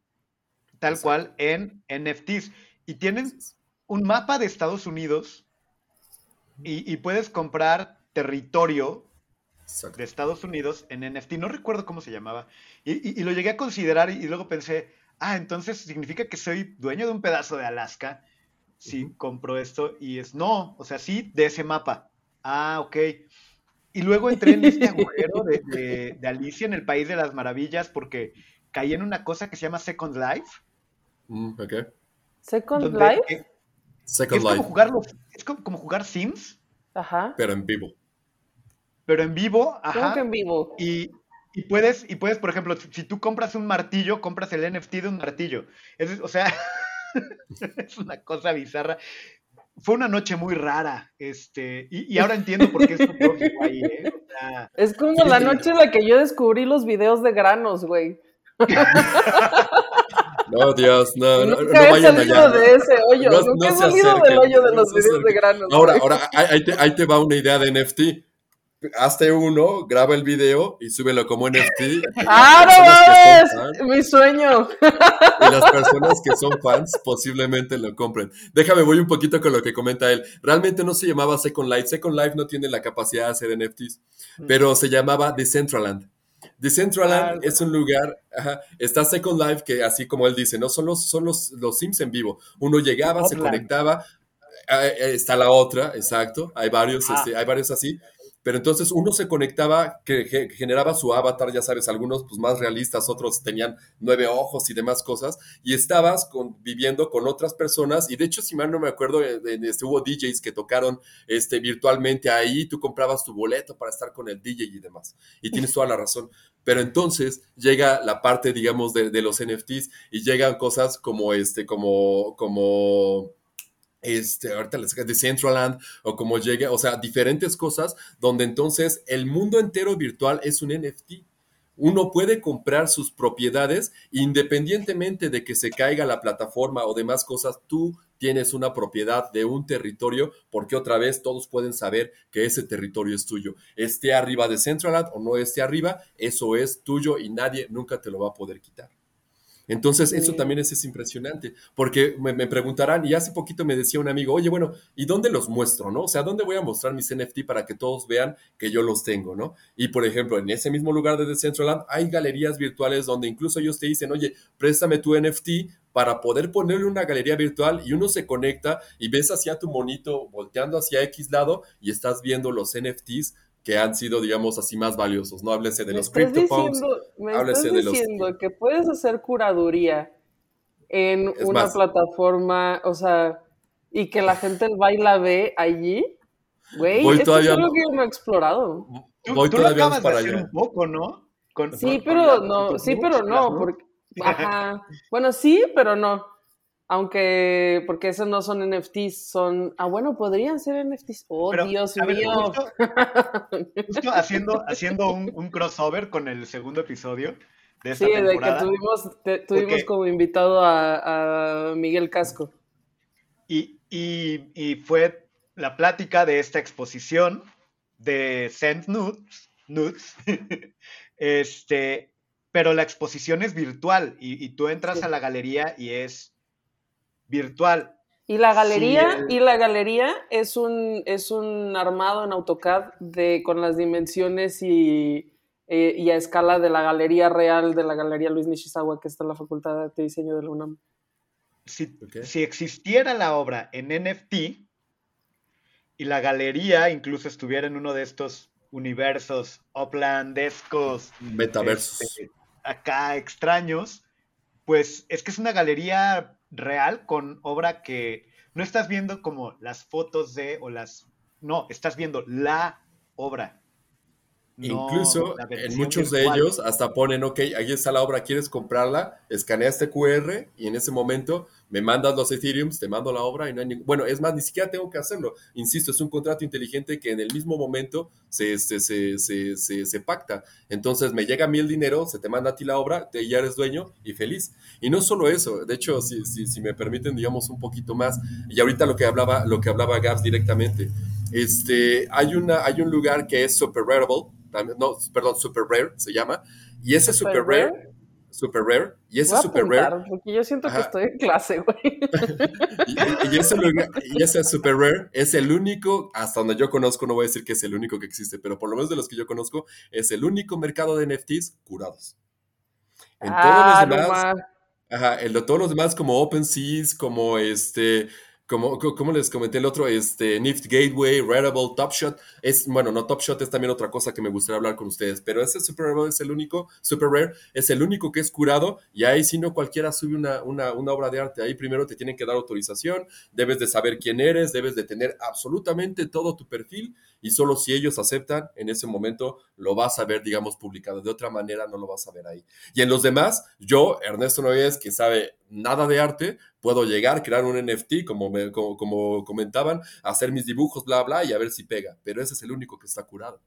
Speaker 3: tal cual en NFTs. Y tienen un mapa de Estados Unidos y, puedes comprar territorio de Estados Unidos en NFT, no recuerdo cómo se llamaba, y, lo llegué a considerar y, luego pensé, ah, entonces significa que soy dueño de un pedazo de Alaska si compro esto y es, no, o sea, sí, de ese mapa. Ah, ok. Y luego entré en este agujero de, Alicia en el País de las Maravillas porque caí en una cosa que se llama Second Life.
Speaker 4: Mm,
Speaker 2: ¿Second Life?
Speaker 4: Second
Speaker 3: es
Speaker 4: Life.
Speaker 3: Como jugar es como, jugar Sims.
Speaker 2: Ajá.
Speaker 4: Pero en vivo.
Speaker 3: Pero en vivo, ajá.
Speaker 2: ¿Cómo que en vivo?
Speaker 3: Y, puedes, y puedes, por ejemplo, si tú compras un martillo, compras el NFT de un martillo. o sea, es una cosa bizarra fue una noche muy rara, este, y, ahora entiendo por qué es tu ahí, ¿eh?
Speaker 2: es como la noche en la que yo descubrí los videos de granos, güey.
Speaker 4: No, Dios, no, no,
Speaker 2: nunca he salido de ese hoyo, nunca he salido del hoyo de los videos de granos.
Speaker 4: Ahora, ahora, ahí te, ahí te va una idea de NFT hazte uno, graba el video y súbelo como NFT.
Speaker 2: ¡Ah, no Mi sueño.
Speaker 4: Y las personas que son fans posiblemente lo compren. Déjame, voy un poquito con lo que comenta él. Realmente no se llamaba Second Life. Second Life no tiene la capacidad de hacer NFTs, mm. pero se llamaba Decentraland. Decentraland es un lugar, está Second Life que así como él dice, no son los, son los, los Sims en vivo. Uno llegaba, se conectaba, eh, eh, está la otra, exacto, hay varios, ah. este, hay varios así, pero entonces uno se conectaba, que, generaba su avatar, ya sabes, algunos pues más realistas, otros tenían nueve ojos y demás cosas, y estabas viviendo con otras personas, y de hecho, si mal no me acuerdo, eh, este, hubo DJs que tocaron este, virtualmente ahí, tú comprabas tu boleto para estar con el DJ y demás, y tienes toda la razón. Pero entonces llega la parte, digamos, de, de los NFTs y llegan cosas como este, como, como este, ahorita les de Centraland o como llegue, o sea, diferentes cosas donde entonces el mundo entero virtual es un NFT. Uno puede comprar sus propiedades independientemente de que se caiga la plataforma o demás cosas, tú tienes una propiedad de un territorio porque otra vez todos pueden saber que ese territorio es tuyo. Esté arriba de Centraland o no esté arriba, eso es tuyo y nadie nunca te lo va a poder quitar. Entonces, eso también es, impresionante, porque me, preguntarán, y hace poquito me decía un amigo, oye, bueno, ¿y dónde los muestro, no? O sea, ¿dónde voy a mostrar mis NFT para que todos vean que yo los tengo, no? Y, por ejemplo, en ese mismo lugar de Decentraland hay galerías virtuales donde incluso ellos te dicen, oye, préstame tu NFT para poder ponerle una galería virtual y uno se conecta y ves hacia tu monito volteando hacia X lado y estás viendo los NFTs que han sido, digamos, así más valiosos, ¿no? Háblese de los CryptoPunks,
Speaker 2: me estás diciendo que puedes hacer curaduría en una plataforma, o sea, y que la gente va y la ve allí, güey, esto es algo que no he explorado.
Speaker 3: Voy todavía para allá. un poco, ¿no?
Speaker 2: sí, pero no, sí, pero no, porque, ajá, bueno, sí, pero no. Aunque, porque esos no son NFTs, son. Ah, bueno, podrían ser NFTs. Oh, Dios mío.
Speaker 3: justo, haciendo, haciendo un, crossover con el segundo episodio de esta
Speaker 2: sí,
Speaker 3: temporada.
Speaker 2: de que tuvimos, tuvimos como invitado a, Miguel Casco.
Speaker 3: Y, y, fue la plática de esta exposición de Send Nudes, nudes este, pero la exposición es virtual y, tú entras a la galería y es virtual.
Speaker 2: Y la galería, y la galería es un, es un armado en AutoCAD de, con las dimensiones y, eh, y, a escala de la galería real de la galería Luis Nishizawa que está en la Facultad de Diseño de la UNAM.
Speaker 3: Si, si existiera la obra en NFT y la galería incluso estuviera en uno de estos universos oplandescos,
Speaker 4: metaversos,
Speaker 3: este, acá extraños, pues es que es una galería real con obra que no estás viendo como las fotos de o las... No, estás viendo la obra.
Speaker 4: Incluso en muchos de ellos hasta ponen, ok, ahí está la obra, ¿quieres comprarla? Escanea este QR y en ese momento me mandas los Ethereums, te mando la obra y no hay ningún... Bueno, es más, ni siquiera tengo que hacerlo. Insisto, es un contrato inteligente que en el mismo momento se, se, se, se pacta. Entonces me llega a mí el dinero, se te manda a ti la obra, te, ya eres dueño y feliz. Y no solo eso, de hecho, si, si, si me permiten, digamos, un poquito más, y ahorita lo que hablaba, lo que hablaba Gabs directamente, este, hay, una, hay un lugar que es super no, perdón, super rare se llama, y ese super, rare, super rare. Y ese super rare.
Speaker 2: Porque yo siento que estoy en clase, güey.
Speaker 4: y, ese, super rare es el único, hasta donde yo conozco, no voy a decir que es el único que existe, pero por lo menos de los que yo conozco, es el único mercado de NFTs curados. En todos los ah, demás. ajá, el de todos los demás, como OpenSeas, como este como, como, les comenté el otro, este, Nift Gateway, Readable, Top Shot, es, bueno, no Top Shot es también otra cosa que me gustaría hablar con ustedes, pero ese Super Rare es el único, Super Rare es el único que es curado y ahí si no cualquiera sube una, una, una obra de arte, ahí primero te tienen que dar autorización, debes de saber quién eres, debes de tener absolutamente todo tu perfil y solo si ellos aceptan, en ese momento lo vas a ver, digamos, publicado. De otra manera no lo vas a ver ahí. Y en los demás, yo, Ernesto Noyes, que sabe nada de arte, puedo llegar, crear un NFT, como, como, comentaban, hacer mis dibujos, bla, bla, y a ver si pega. Pero ese es el único que está curado.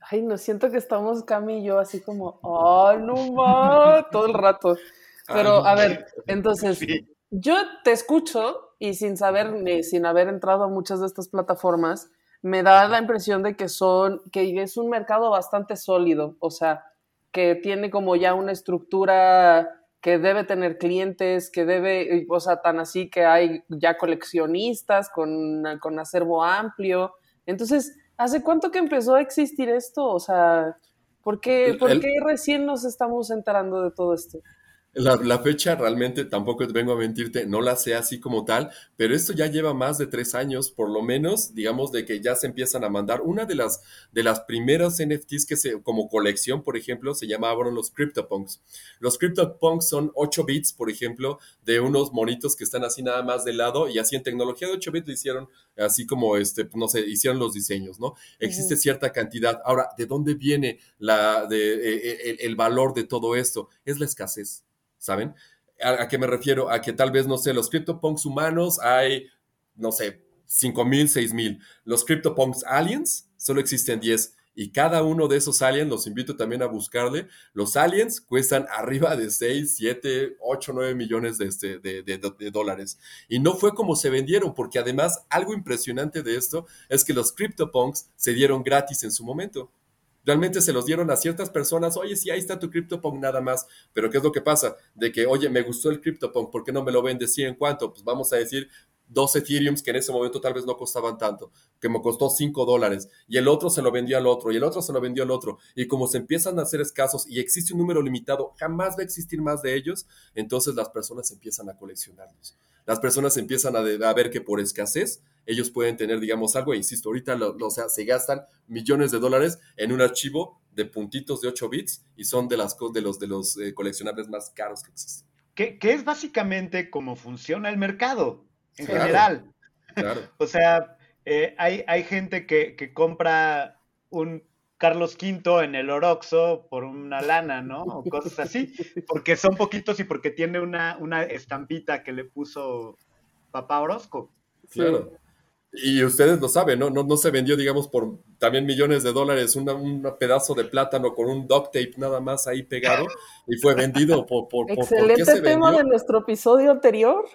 Speaker 2: Ay, no siento que estamos Cami y yo así como, oh, no más, todo el rato. Pero, a ver, entonces, yo te escucho y sin saber ni sin haber entrado a muchas de estas plataformas, me da la impresión de que son, que es un mercado bastante sólido, o sea, que tiene como ya una estructura que debe tener clientes, que debe, o sea, tan así que hay ya coleccionistas con, con acervo amplio. Entonces, ¿hace cuánto que empezó a existir esto? O sea, ¿por qué, ¿por qué recién nos estamos enterando de todo esto?
Speaker 4: La, fecha realmente tampoco vengo a mentirte, no la sé así como tal, pero esto ya lleva más de tres años, por lo menos, digamos, de que ya se empiezan a mandar. Una de las, de las primeras NFTs que se, como colección, por ejemplo, se llamaban los CryptoPunks. Los CryptoPunks son 8 bits, por ejemplo, de unos monitos que están así nada más de lado y así en tecnología de 8 bits lo hicieron así como, este, no sé, hicieron los diseños, ¿no? Existe cierta cantidad. Ahora, ¿de dónde viene la, de, e, e, el valor de todo esto? Es la escasez ¿saben? ¿A, qué me refiero? A que tal vez, no sé, los CryptoPunks humanos hay, no sé, 5000, 6000. Los CryptoPunks aliens solo existen 10. Y cada uno de esos aliens, los invito también a buscarle, los aliens cuestan arriba de 6, 7, 8, 9 millones de, este, de, de, dólares. Y no fue como se vendieron, porque además algo impresionante de esto es que los CryptoPunks se dieron gratis en su momento. Realmente se los dieron a ciertas personas, oye, sí, ahí está tu CryptoPunk nada más, pero ¿qué es lo que pasa? De que, oye, me gustó el CryptoPunk, ¿por qué no me lo vendes? Sí, ¿en cuánto? Pues vamos a decir dos Ethereums que en ese momento tal vez no costaban tanto, que me costó 5 dólares, y el otro se lo vendió al otro, y el otro se lo vendió al otro, y como se empiezan a hacer escasos y existe un número limitado, jamás va a existir más de ellos, entonces las personas empiezan a coleccionarlos. Las personas empiezan a, ver que por escasez ellos pueden tener, digamos, algo, e insisto, ahorita o sea, se gastan millones de dólares en un archivo de puntitos de 8 bits y son de, las, de los, de los eh, coleccionables más caros que existen.
Speaker 5: Que, es básicamente cómo funciona el mercado en general. Claro. o sea, eh, hay, hay gente que, que compra un Carlos V en el Oroxo por una lana, ¿no? O cosas así, porque son poquitos y porque tiene una, una estampita que le puso papá Orozco.
Speaker 4: Claro. Y ustedes lo saben, ¿no? ¿no? No se vendió, digamos, por también millones de dólares un pedazo de plátano con un duct tape nada más ahí pegado y fue vendido por... por
Speaker 2: Excelente tema de nuestro episodio anterior.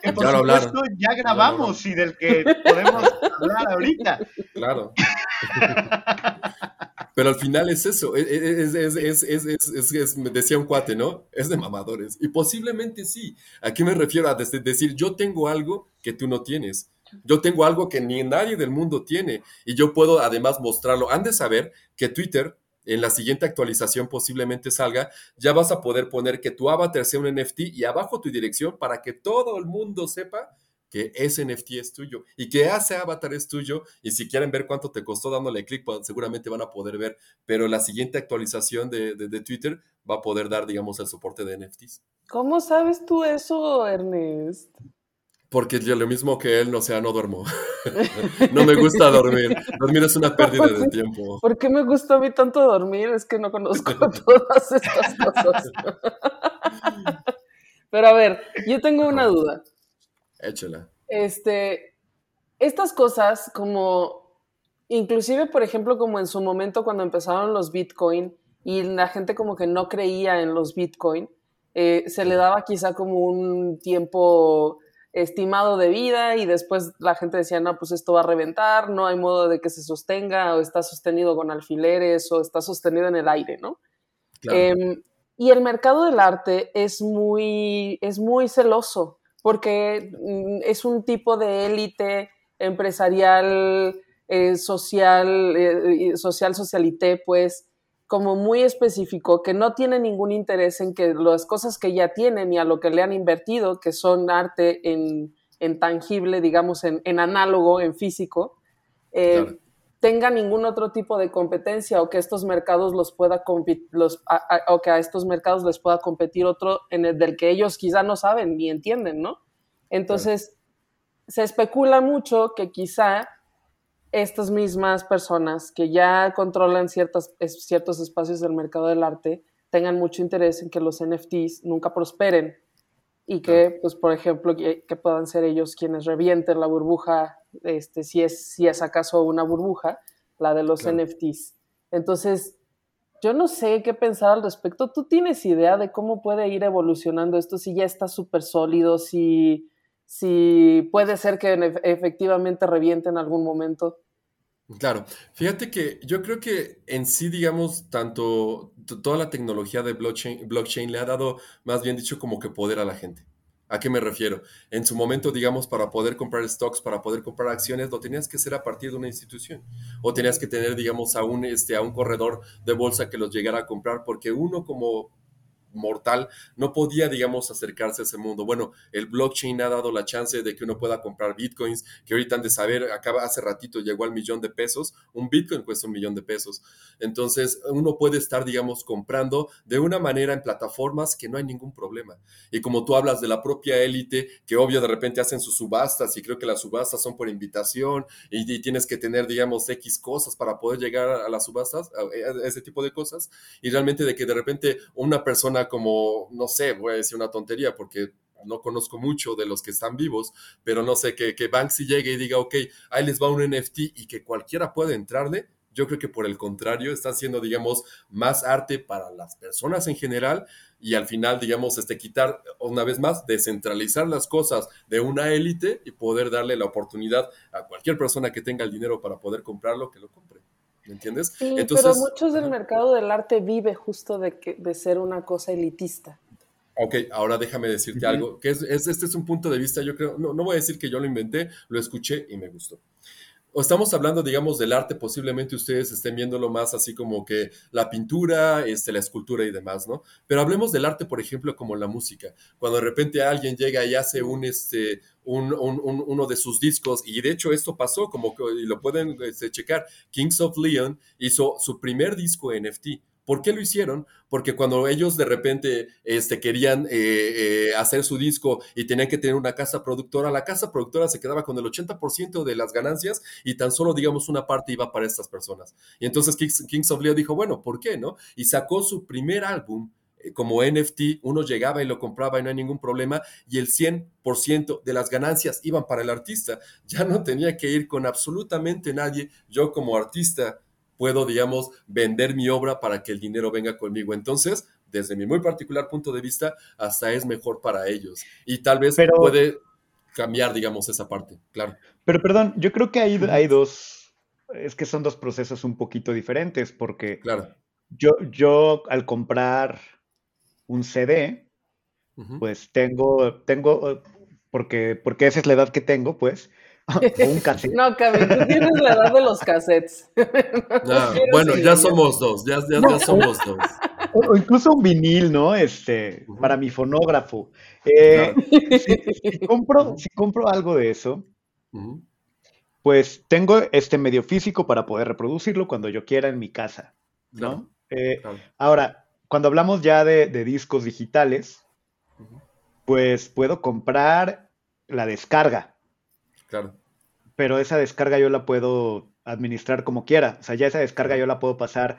Speaker 5: Que por ya supuesto ya grabamos y del que podemos hablar ahorita.
Speaker 4: Claro. Pero al final es eso, es, es, decía un cuate, ¿no? Es de mamadores. Y posiblemente sí. ¿A qué me refiero? A decir, yo tengo algo que tú no tienes. Yo tengo algo que ni nadie del mundo tiene. Y yo puedo además mostrarlo. Han de saber que Twitter, en la siguiente actualización posiblemente salga, ya vas a poder poner que tu avatar sea un NFT y abajo tu dirección para que todo el mundo sepa que ese NFT es tuyo y que ese avatar es tuyo y si quieren ver cuánto te costó dándole clic, pues, seguramente van a poder ver, pero la siguiente actualización de, Twitter va a poder dar, digamos, el soporte de NFTs.
Speaker 2: ¿Cómo sabes tú eso, Ernest?
Speaker 4: Porque yo lo mismo que él, no sea, no duermo. no me gusta dormir. Dormir es una pérdida de tiempo.
Speaker 2: ¿Por qué me gusta a mí tanto dormir? Es que no conozco todas estas cosas. Pero a ver, yo tengo una duda.
Speaker 4: Échala.
Speaker 2: Este, estas cosas como, inclusive, por ejemplo, como en su momento cuando empezaron los Bitcoin y la gente como que no creía en los Bitcoin, eh, se le daba quizá como un tiempo estimado de vida y después la gente decía, no, pues esto va a reventar, no hay modo de que se sostenga o está sostenido con alfileres o está sostenido en el aire, ¿no? Em, y el mercado del arte es muy, es muy celoso porque mm, es un tipo de élite empresarial, eh, social, eh, social, socialité, pues, como muy específico, que no tiene ningún interés en que las cosas que ya tienen y a lo que le han invertido, que son arte en, tangible, digamos, en, análogo, en físico, eh, tenga ningún otro tipo de competencia o que estos mercados los pueda los, o que a estos mercados les pueda competir otro en el del que ellos quizá no saben ni entienden, ¿no? Entonces, se especula mucho que quizá estas mismas personas que ya controlan ciertos espacios del mercado del arte tengan mucho interés en que los NFTs nunca prosperen y que, pues, por ejemplo, que, puedan ser ellos quienes revienten la burbuja, este, si, es, si es acaso una burbuja, la de los NFTs. Entonces, yo no sé qué pensar al respecto. ¿Tú tienes idea de cómo puede ir evolucionando esto? Si ya está súper sólido, si si puede ser que efectivamente reviente en algún momento.
Speaker 4: Claro, fíjate que yo creo que en sí, digamos, tanto toda la tecnología de blockchain, blockchain le ha dado, más bien dicho, como que poder a la gente. ¿A qué me refiero? En su momento, digamos, para poder comprar stocks, para poder comprar acciones, lo tenías que hacer a partir de una institución. O tenías que tener, digamos, a un, este, a un corredor de bolsa que los llegara a comprar, porque uno como mortal no podía, digamos, acercarse a ese mundo. Bueno, el blockchain ha dado la chance de que uno pueda comprar bitcoins, que ahorita han de saber, acaba hace ratito llegó al millón de pesos, un bitcoin cuesta un millón de pesos. Entonces, uno puede estar, digamos, comprando de una manera en plataformas que no hay ningún problema. Y como tú hablas de la propia élite, que obvio de repente hacen sus subastas y creo que las subastas son por invitación y, tienes que tener, digamos, X cosas para poder llegar a, las subastas, a ese tipo de cosas. Y realmente de que de repente una persona como, no sé, voy a decir una tontería porque no conozco mucho de los que están vivos, pero no sé, que, que Banksy llegue y diga, ok, ahí les va un NFT y que cualquiera puede entrarle, yo creo que por el contrario, está haciendo, digamos, más arte para las personas en general y al final, digamos, este, quitar, una vez más, descentralizar las cosas de una élite y poder darle la oportunidad a cualquier persona que tenga el dinero para poder comprarlo, que lo compre. ¿Me entiendes?
Speaker 2: Sí, pero muchos del mercado del arte vive justo de, que, de ser una cosa elitista.
Speaker 4: Ok, ahora déjame decirte algo, que es, este es un punto de vista, yo creo, no, no voy a decir que yo lo inventé, lo escuché y me gustó o estamos hablando, digamos, del arte, posiblemente ustedes estén viéndolo más así como que la pintura, este, la escultura y demás, ¿no? Pero hablemos del arte, por ejemplo, como la música. Cuando de repente alguien llega y hace un, este, un, un, uno de sus discos, y de hecho esto pasó, como que y lo pueden este, checar, Kings of Leon hizo su primer disco NFT ¿Por qué lo hicieron? Porque cuando ellos de repente este, querían eh, eh, hacer su disco y tenían que tener una casa productora, la casa productora se quedaba con el 80% de las ganancias y tan solo, digamos, una parte iba para estas personas. Y entonces Kings, of Leon dijo, bueno, ¿por qué no? Y sacó su primer álbum eh, como NFT, uno llegaba y lo compraba y no hay ningún problema, y el 100% de las ganancias iban para el artista. Ya no tenía que ir con absolutamente nadie. Yo como artista puedo, digamos, vender mi obra para que el dinero venga conmigo. Entonces, desde mi muy particular punto de vista, hasta es mejor para ellos. Y tal vez puede cambiar, digamos, esa parte, claro.
Speaker 3: Pero perdón, yo creo que hay, hay dos, es que son dos procesos un poquito diferentes, porque
Speaker 4: claro.
Speaker 3: yo, yo al comprar un CD, pues tengo, tengo, porque, porque esa es la edad que tengo, pues, un cassette.
Speaker 2: No, Cami, tú tienes la edad de los cassettes.
Speaker 4: bueno, ya somos dos, ya, ya, somos dos.
Speaker 3: O, incluso un vinil, ¿no? Este, para mi fonógrafo. Eh, si, compro, si compro algo de eso, pues tengo este medio físico para poder reproducirlo cuando yo quiera en mi casa, ¿no? Eh, ahora, cuando hablamos ya de, de discos digitales, pues puedo comprar la descarga,
Speaker 4: Claro.
Speaker 3: Pero esa descarga yo la puedo administrar como quiera. O sea, ya esa descarga yo la puedo pasar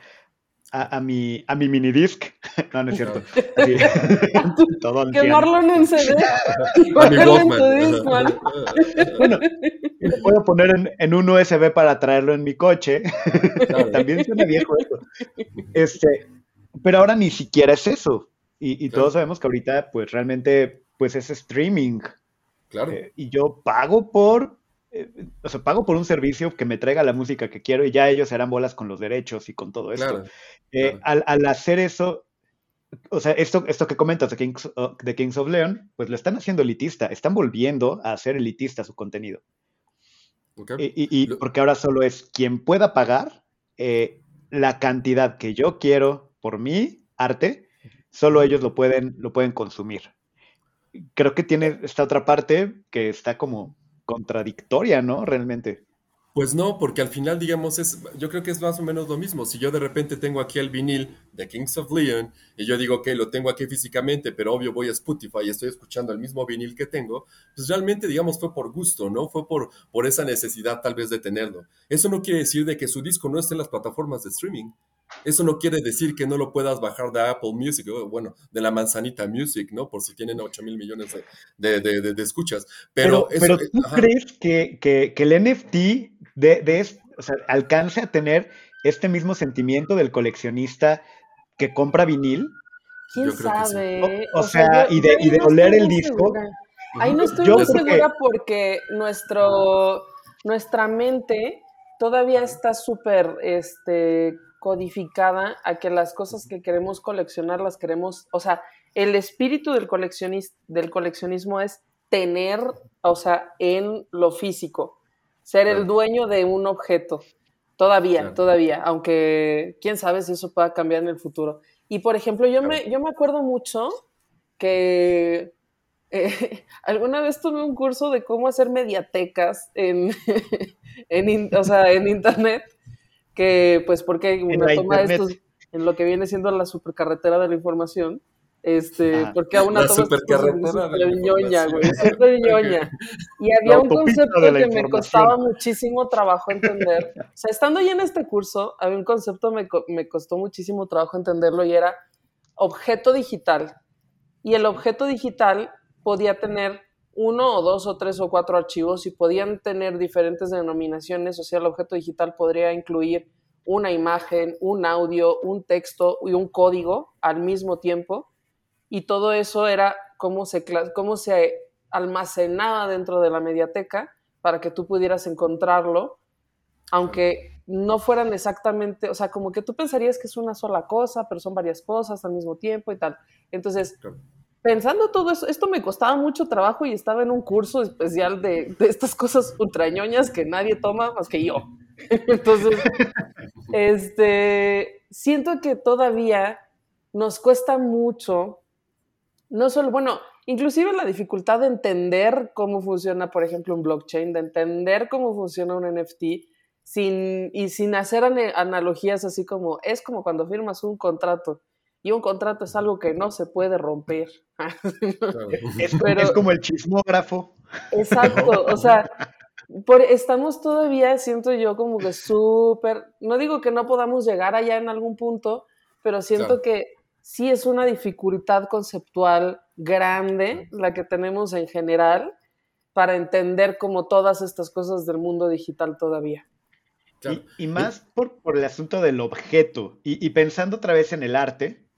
Speaker 3: a, mi, a mi mini disc. no, no es cierto.
Speaker 2: Quemarlo en un CD.
Speaker 3: bueno, lo puedo poner en, en, un USB para traerlo en mi coche. También suena viejo eso. Este, pero ahora ni siquiera es eso. Y, y todos sabemos que ahorita, pues realmente, pues es streaming.
Speaker 4: Claro. Eh,
Speaker 3: y yo pago por, eh, o sea, pago por un servicio que me traiga la música que quiero y ya ellos harán bolas con los derechos y con todo esto. Eh, al, hacer eso, o sea, esto, esto que comentas de Kings, de Kings of Leon, pues lo están haciendo elitista, están volviendo a hacer elitista su contenido. Y, porque ahora solo es quien pueda pagar la cantidad que yo quiero por mi arte, solo ellos lo pueden, lo pueden consumir. Creo que tiene esta otra parte que está como contradictoria, ¿no? Realmente.
Speaker 4: Pues no, porque al final, digamos, es, yo creo que es más o menos lo mismo. Si yo de repente tengo aquí el vinil de Kings of Leon y yo digo, que lo tengo aquí físicamente, pero obvio voy a Spotify y estoy escuchando el mismo vinil que tengo, pues realmente, digamos, fue por gusto, ¿no? Fue por, por esa necesidad tal vez de tenerlo. Eso no quiere decir de que su disco no esté en las plataformas de streaming. Eso no quiere decir que no lo puedas bajar de Apple Music, bueno, de la manzanita Music, ¿no? Por si tienen 8 mil millones de, de, escuchas. Pero,
Speaker 3: pero, ¿tú crees que, que, que, el NFT de, o sea, alcance a tener este mismo sentimiento del coleccionista que compra vinil?
Speaker 2: ¿Quién sabe?
Speaker 3: O, sea, y de, y de oler el disco.
Speaker 2: Ahí no estoy muy segura porque nuestro, nuestra mente todavía está súper este, codificada a que las cosas que queremos coleccionar las queremos, o sea, el espíritu del, del coleccionismo es tener, o sea, en lo físico, ser el dueño de un objeto. Todavía, todavía, aunque quién sabe si eso pueda cambiar en el futuro. Y por ejemplo, yo, me, yo me acuerdo mucho que eh, alguna vez tuve un curso de cómo hacer mediatecas en, en, o sea, en internet que pues porque una toma estos en lo que viene siendo la supercarretera de la información, este, porque a una toma supercarretera de ñoña, güey, súper ñoña. Y había un concepto que me costaba muchísimo trabajo entender. O sea, estando ahí en este curso, había un concepto que me, me costó muchísimo trabajo entenderlo y era objeto digital. Y el objeto digital podía tener uno o dos o tres o cuatro archivos y podían tener diferentes denominaciones, o sea, el objeto digital podría incluir una imagen, un audio, un texto y un código al mismo tiempo, y todo eso era cómo se, cómo se almacenaba dentro de la mediateca para que tú pudieras encontrarlo, aunque no fueran exactamente, o sea, como que tú pensarías que es una sola cosa, pero son varias cosas al mismo tiempo y tal. Entonces, pensando todo eso, esto me costaba mucho trabajo y estaba en un curso especial de, estas cosas ultrañoñas que nadie toma más que yo. Entonces, este, siento que todavía nos cuesta mucho, no solo, bueno, inclusive la dificultad de entender cómo funciona, por ejemplo, un blockchain, de entender cómo funciona un NFT, sin, y sin hacer analogías así como, es como cuando firmas un contrato y un contrato es algo que no se puede romper.
Speaker 3: Es, como el chismógrafo.
Speaker 2: Exacto, o sea, por, estamos todavía, siento yo, como que súper, no digo que no podamos llegar allá en algún punto, pero siento que sí es una dificultad conceptual grande la que tenemos en general para entender como todas estas cosas del mundo digital todavía.
Speaker 3: Y, más por, por, el asunto del objeto, y, y, pensando otra vez en el arte,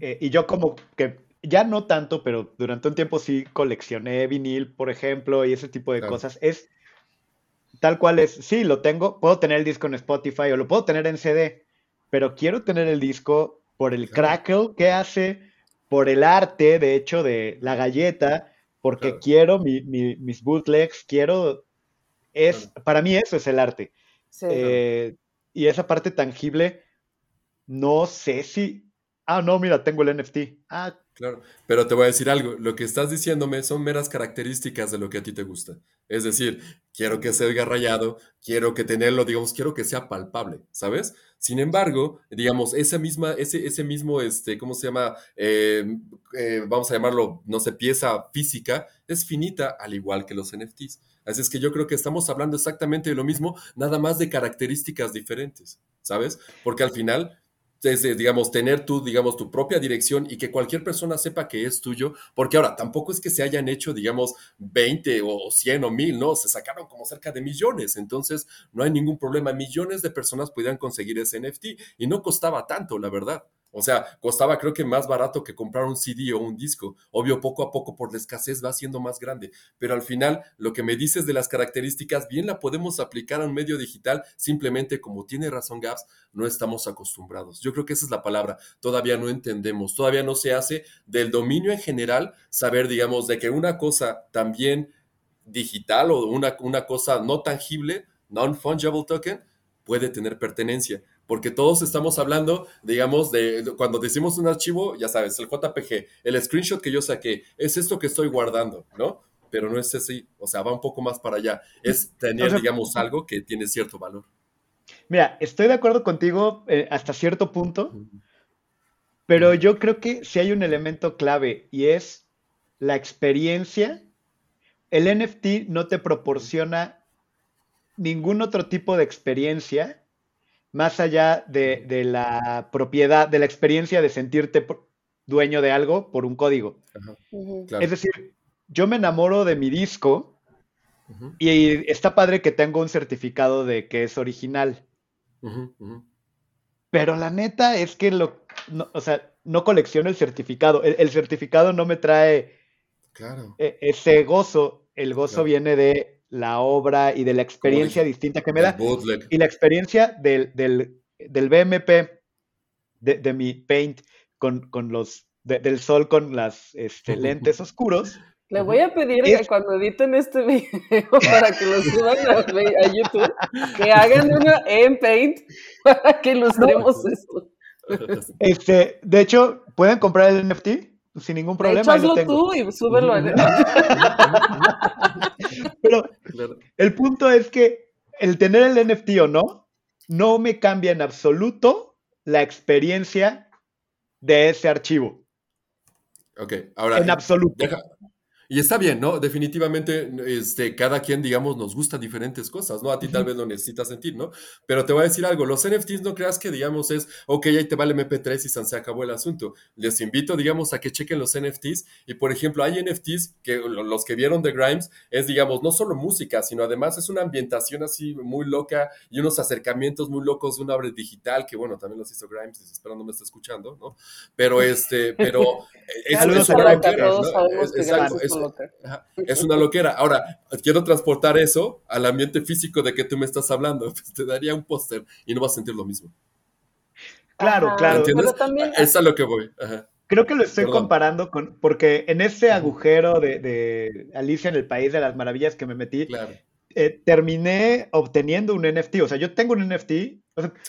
Speaker 3: eh, y yo como que ya no tanto, pero durante un tiempo sí coleccioné vinil, por ejemplo, y ese tipo de cosas. Es tal cual es, sí, lo tengo, puedo tener el disco en Spotify o lo puedo tener en CD, pero quiero tener el disco por el crackle que hace, por el arte, de hecho, de la galleta, porque quiero mis bootlegs, quiero, es, para mí eso es el arte. Eh, y esa parte tangible, no sé si, Ah, no, mira, tengo el NFT. Ah,
Speaker 4: claro. Pero te voy a decir algo. Lo que estás diciéndome son meras características de lo que a ti te gusta. Es decir, quiero que sea rayado, quiero que tenerlo, digamos, quiero que sea palpable, ¿sabes? Sin embargo, digamos, esa misma, ese, ese mismo, este, ¿cómo se llama? Eh, eh, vamos a llamarlo, no sé, pieza física, es finita, al igual que los NFTs. Así es que yo creo que estamos hablando exactamente de lo mismo, nada más de características diferentes, ¿sabes? Porque al final desde, digamos, tener tú, digamos, tu propia dirección y que cualquier persona sepa que es tuyo, porque ahora tampoco es que se hayan hecho, digamos, 20 o 100 o 1000, ¿no? Se sacaron como cerca de millones, entonces no hay ningún problema. Millones de personas podían conseguir ese NFT y no costaba tanto, la verdad. O sea, costaba creo que más barato que comprar un CD o un disco. Obvio, poco a poco por la escasez va siendo más grande. Pero al final, lo que me dices de las características, bien la podemos aplicar a un medio digital, simplemente como tiene razón Gaps, no estamos acostumbrados. Yo creo que esa es la palabra. Todavía no entendemos, todavía no se hace del dominio en general saber, digamos, de que una cosa también digital o una, una cosa no tangible, non-fungible token, puede tener pertenencia porque todos estamos hablando, digamos, de cuando decimos un archivo, ya sabes, el JPG, el screenshot que yo saqué, es esto que estoy guardando, ¿no? Pero no es así, o sea, va un poco más para allá. Es tener, digamos, algo que tiene cierto valor.
Speaker 3: Mira, estoy de acuerdo contigo eh, hasta cierto punto, pero yo creo que si hay un elemento clave y es la experiencia. El NFT no te proporciona ningún otro tipo de experiencia más allá de, la propiedad, de la experiencia de sentirte dueño de algo por un código. Es decir, yo me enamoro de mi disco y está padre que tengo un certificado de que es original. Pero la neta es que lo, no, o sea, no colecciono el certificado. El, certificado no me trae e, ese gozo. El gozo viene de la obra y de la experiencia distinta que me da. Y la experiencia del, del, del BMP, de, mi paint, con, con los del sol con las este, lentes oscuros.
Speaker 2: Le voy a pedir que cuando editen este video para que lo suban a, YouTube, que hagan una en Paint para que ilustremos esto.
Speaker 3: Este, de hecho, pueden comprar el NFT sin ningún problema.
Speaker 2: Hazlo tú y súbelo en
Speaker 3: Pero el punto es que el tener el NFT o no, no me cambia en absoluto la experiencia de ese archivo.
Speaker 4: Ok, ahora.
Speaker 3: En absoluto.
Speaker 4: Y está bien, ¿no? Definitivamente, este, cada quien, digamos, nos gusta diferentes cosas, ¿no? A ti tal vez lo necesitas sentir, ¿no? Pero te voy a decir algo, los NFTs no creas que, digamos, es, ok, ahí te vale MP3 y se acabó el asunto. Les invito, digamos, a que chequen los NFTs y, por ejemplo, hay NFTs que los que vieron de Grimes es, digamos, no solo música, sino además es una ambientación así muy loca y unos acercamientos muy locos de una obra digital, que bueno, también los hizo Grimes, espero no me esté escuchando, ¿no? Pero este, pero es, es, es una loquera. Ahora, quiero transportar eso al ambiente físico de que tú me estás hablando. Pues, te daría un póster y no vas a sentir lo mismo.
Speaker 3: Claro, claro.
Speaker 4: ¿Entiendes? Es a lo que voy.
Speaker 3: Creo que lo estoy comparando con, porque en ese agujero de, Alicia en el País de las Maravillas que me metí, eh, terminé obteniendo un NFT. O sea, yo tengo un NFT.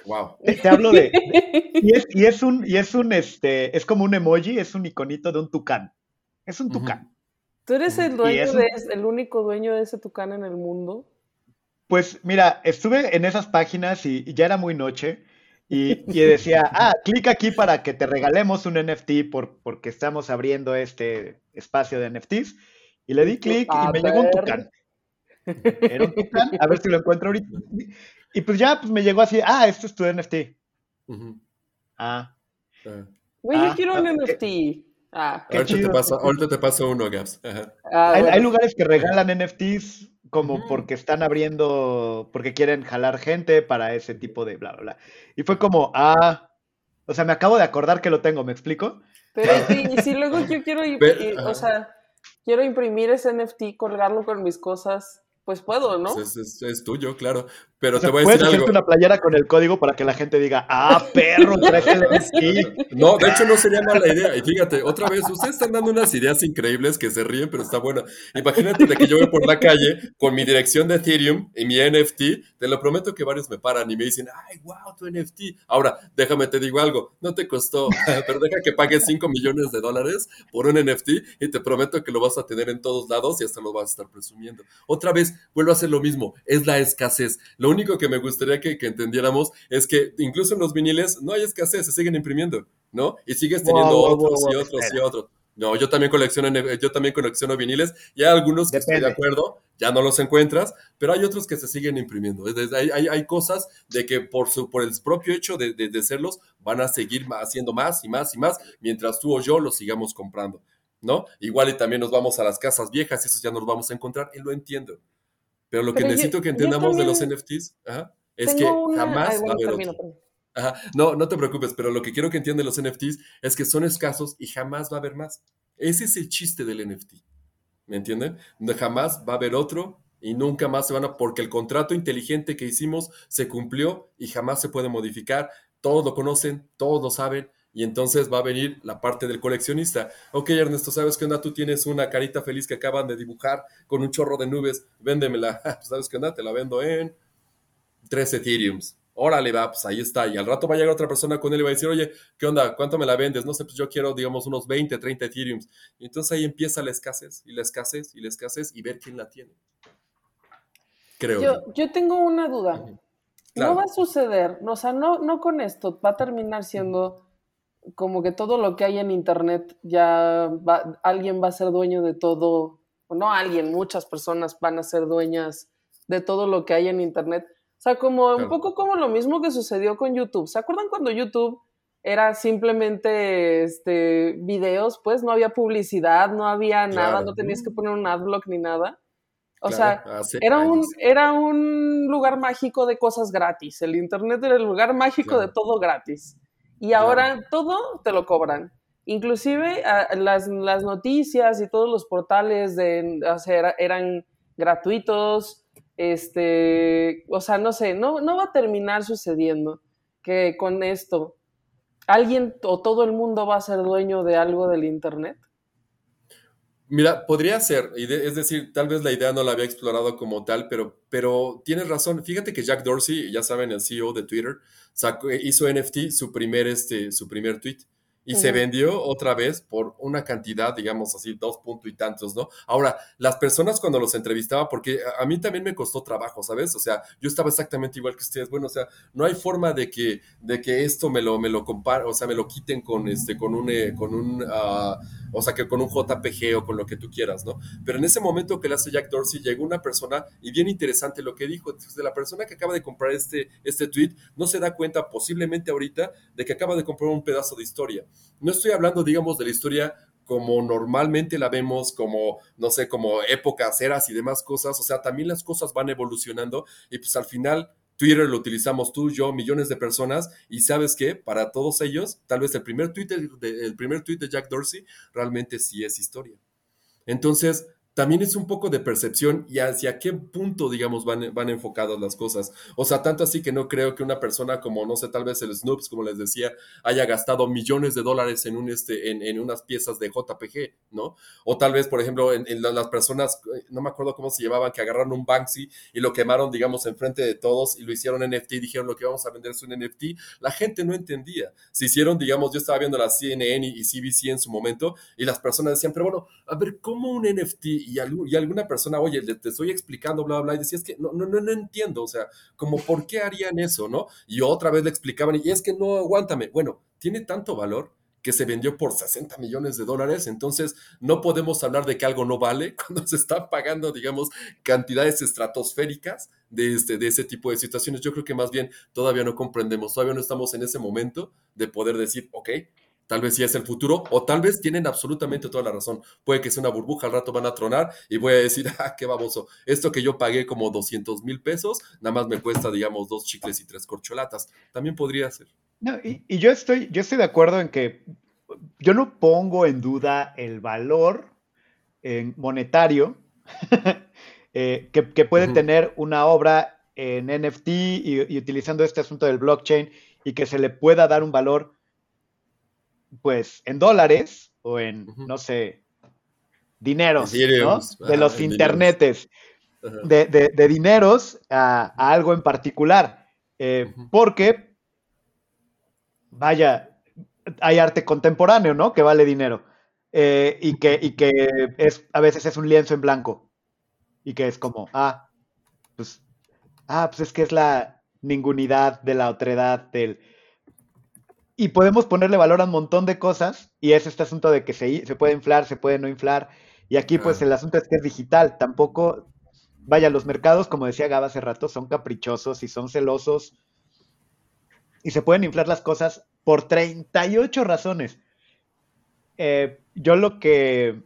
Speaker 4: wow.
Speaker 3: Te, hablo de, y, es, un, y es un, este, es como un emoji, es un iconito de un tucán. Es un tucán.
Speaker 2: ¿Tú eres el dueño de, el único dueño de ese tucán en el mundo?
Speaker 3: Pues mira, estuve en esas páginas y, ya era muy noche y, decía, ah, clic aquí para que te regalemos un NFT por, porque estamos abriendo este espacio de NFTs. Y le di clic y me llegó un tucán. Era un tucán, a ver si lo encuentro ahorita. Y pues ya pues me llegó así, ah, esto es tu NFT. Ah.
Speaker 2: Güey, yo ah, quiero un ah, NFT.
Speaker 4: Ah, ahorita, te paso, ahorita te paso uno, Gaps.
Speaker 3: Ah, hay, lugares que regalan NFTs como porque están abriendo, porque quieren jalar gente para ese tipo de bla, bla, bla. Y fue como, ah, o sea, me acabo de acordar que lo tengo, ¿me explico?
Speaker 2: Pero y si luego yo quiero, o sea, quiero imprimir ese NFT, colgarlo con mis cosas, pues puedo, ¿no?
Speaker 4: Pues es, tuyo, claro. Pero te voy a decir algo.
Speaker 3: una playera con el código para que la gente diga, ah, perro, traje el
Speaker 4: No, de hecho no sería mala idea. Y fíjate, otra vez, ustedes están dando unas ideas increíbles que se ríen, pero está bueno. Imagínate de que yo voy por la calle con mi dirección de Ethereum y mi NFT. Te lo prometo que varios me paran y me dicen, ay, wow, tu NFT. Ahora, déjame te digo algo, no te costó, pero deja que pagues 5 millones de dólares por un NFT y te prometo que lo vas a tener en todos lados y hasta lo vas a estar presumiendo. Otra vez, vuelvo a hacer lo mismo, es la escasez. Lo único que me gustaría que, entendiéramos es que incluso en los viniles no hay escasez, se siguen imprimiendo, ¿no? Y sigues teniendo otros y otros y otros. No, yo también colecciono, yo también colecciono viniles y hay algunos que estoy de acuerdo, ya no los encuentras, pero hay otros que se siguen imprimiendo. Hay, hay, hay cosas de que por, su, por el propio hecho de, de, de serlos van a seguir haciendo más y más y más mientras tú o yo los sigamos comprando, ¿no? Igual y también nos vamos a las casas viejas y eso ya nos vamos a encontrar y lo entiendo. Pero lo que necesito que entendamos de los NFTs es que jamás va a haber Ajá. No, no te preocupes, pero lo que quiero que entiendan los NFTs es que son escasos y jamás va a haber más. Ese es el chiste del NFT. ¿Me entienden? Jamás va a haber otro y nunca más se van a, porque el contrato inteligente que hicimos se cumplió y jamás se puede modificar. Todos lo conocen, todos lo saben, y entonces va a venir la parte del coleccionista. Ok, Ernesto, ¿sabes qué onda? Tú tienes una carita feliz que acaban de dibujar con un chorro de nubes, véndemela. ¿Sabes qué onda? Te la vendo en 3 Ethereums. Órale, va, pues ahí está. Y al rato va a llegar otra persona con él y va a decir, oye, ¿qué onda? ¿Cuánto me la vendes? No sé, pues yo quiero, digamos, unos 20, 30 Ethereums. Y entonces ahí empieza la escasez, y la escasez, y la escasez, y ver quién la tiene.
Speaker 2: Creo. Yo, yo tengo una duda. No va a suceder, o sea, no, no con esto, va a terminar siendo como que todo lo que hay en Internet ya va, alguien va a ser dueño de todo, o no alguien, muchas personas van a ser dueñas de todo lo que hay en Internet. O sea, como un poco como lo mismo que sucedió con YouTube. ¿Se acuerdan cuando YouTube era simplemente este, videos? Pues no había publicidad, no había nada, no tenías que poner un adblock ni nada. O sea, era un, era un lugar mágico de cosas gratis. El Internet era el lugar mágico de todo gratis. Y ahora todo te lo cobran. Inclusive las, noticias y todos los portales de, eran gratuitos. Este, o sea, no sé, no, no va a terminar sucediendo que con esto alguien o todo el mundo va a ser dueño de algo del Internet.
Speaker 4: Mira, podría ser, es decir, tal vez la idea no la había explorado como tal, pero, pero tienes razón. Fíjate que Jack Dorsey, ya saben, el CEO de Twitter, hizo NFT su primer, este, su primer tweet y se vendió otra vez por una cantidad, digamos así, dos puntos y tantos, ¿no? Ahora, las personas cuando los entrevistaba, porque a, mí también me costó trabajo, ¿sabes? O sea, yo estaba exactamente igual que ustedes. Bueno, o sea, no hay forma de que, de que esto me lo, me lo o sea, me lo quiten con, este, con un, eh, con un, uh, o sea, que con un JPG o con lo que tú quieras, ¿no? Pero en ese momento que le hace Jack Dorsey, llegó una persona, y bien interesante lo que dijo, de la persona que acaba de comprar este, este tweet, no se da cuenta posiblemente ahorita de que acaba de comprar un pedazo de historia. No estoy hablando, digamos, de la historia como normalmente la vemos, como, no sé, como épocas, eras y demás cosas. O sea, también las cosas van evolucionando y pues al final Twitter lo utilizamos tú, yo, millones de personas y sabes qué, para todos ellos, tal vez el primer tweet de, el primer tweet de Jack Dorsey realmente sí es historia. Entonces, también es un poco de percepción y hacia qué punto, digamos, van, van enfocadas las cosas. O sea, tanto así que no creo que una persona como, no sé, tal vez el Snoops, como les decía, haya gastado millones de dólares en, un, este, en, en unas piezas de JPG, ¿no? O tal vez, por ejemplo, en, las personas, no me acuerdo cómo se llamaban, que agarraron un Banksy y lo quemaron, digamos, enfrente de todos y lo hicieron NFT y dijeron lo que vamos a vender es un NFT. La gente no entendía. Se hicieron, digamos, yo estaba viendo la CNN y CBC en su momento y las personas decían, pero bueno, a ver, ¿cómo un NFT? Y, alguna persona, oye, te estoy explicando, bla, bla, y decía, es que no, no, no, no entiendo, o sea, como, ¿por qué harían eso, no? Y otra vez le explicaban, y es que no, aguántame. Bueno, tiene tanto valor que se vendió por 60 millones de dólares, entonces no podemos hablar de que algo no vale cuando se están pagando, digamos, cantidades estratosféricas de, este, de ese tipo de situaciones. Yo creo que más bien todavía no comprendemos, todavía no estamos en ese momento de poder decir, ok, Tal vez sí es el futuro, o tal vez tienen absolutamente toda la razón. Puede que sea una burbuja, al rato van a tronar y voy a decir, ah, qué baboso. Esto que yo pagué como 200 mil pesos, nada más me cuesta, digamos, dos chicles y tres corcholatas. También podría ser.
Speaker 3: No, y, yo, estoy, yo estoy de acuerdo en que yo no pongo en duda el valor en monetario eh, que, puede tener una obra en NFT y utilizando este asunto del blockchain y que se le pueda dar un valor pues en dólares o en, no sé, dineros, ¿no? de los internetes, de, dineros a, algo en particular. Eh, porque, vaya, hay arte contemporáneo, ¿no? Que vale dinero. Eh, y, que, y que es, a veces es un lienzo en blanco. Y que es como, ah, pues, ah, pues es que es la ningunidad de la otredad del y podemos ponerle valor a un montón de cosas y es este asunto de que se, se puede inflar, se puede no inflar. Y aquí pues el asunto es que es digital, tampoco, vaya, los mercados, como decía Gaba hace rato, son caprichosos y son celosos y se pueden inflar las cosas por 38 razones. Eh, yo lo que,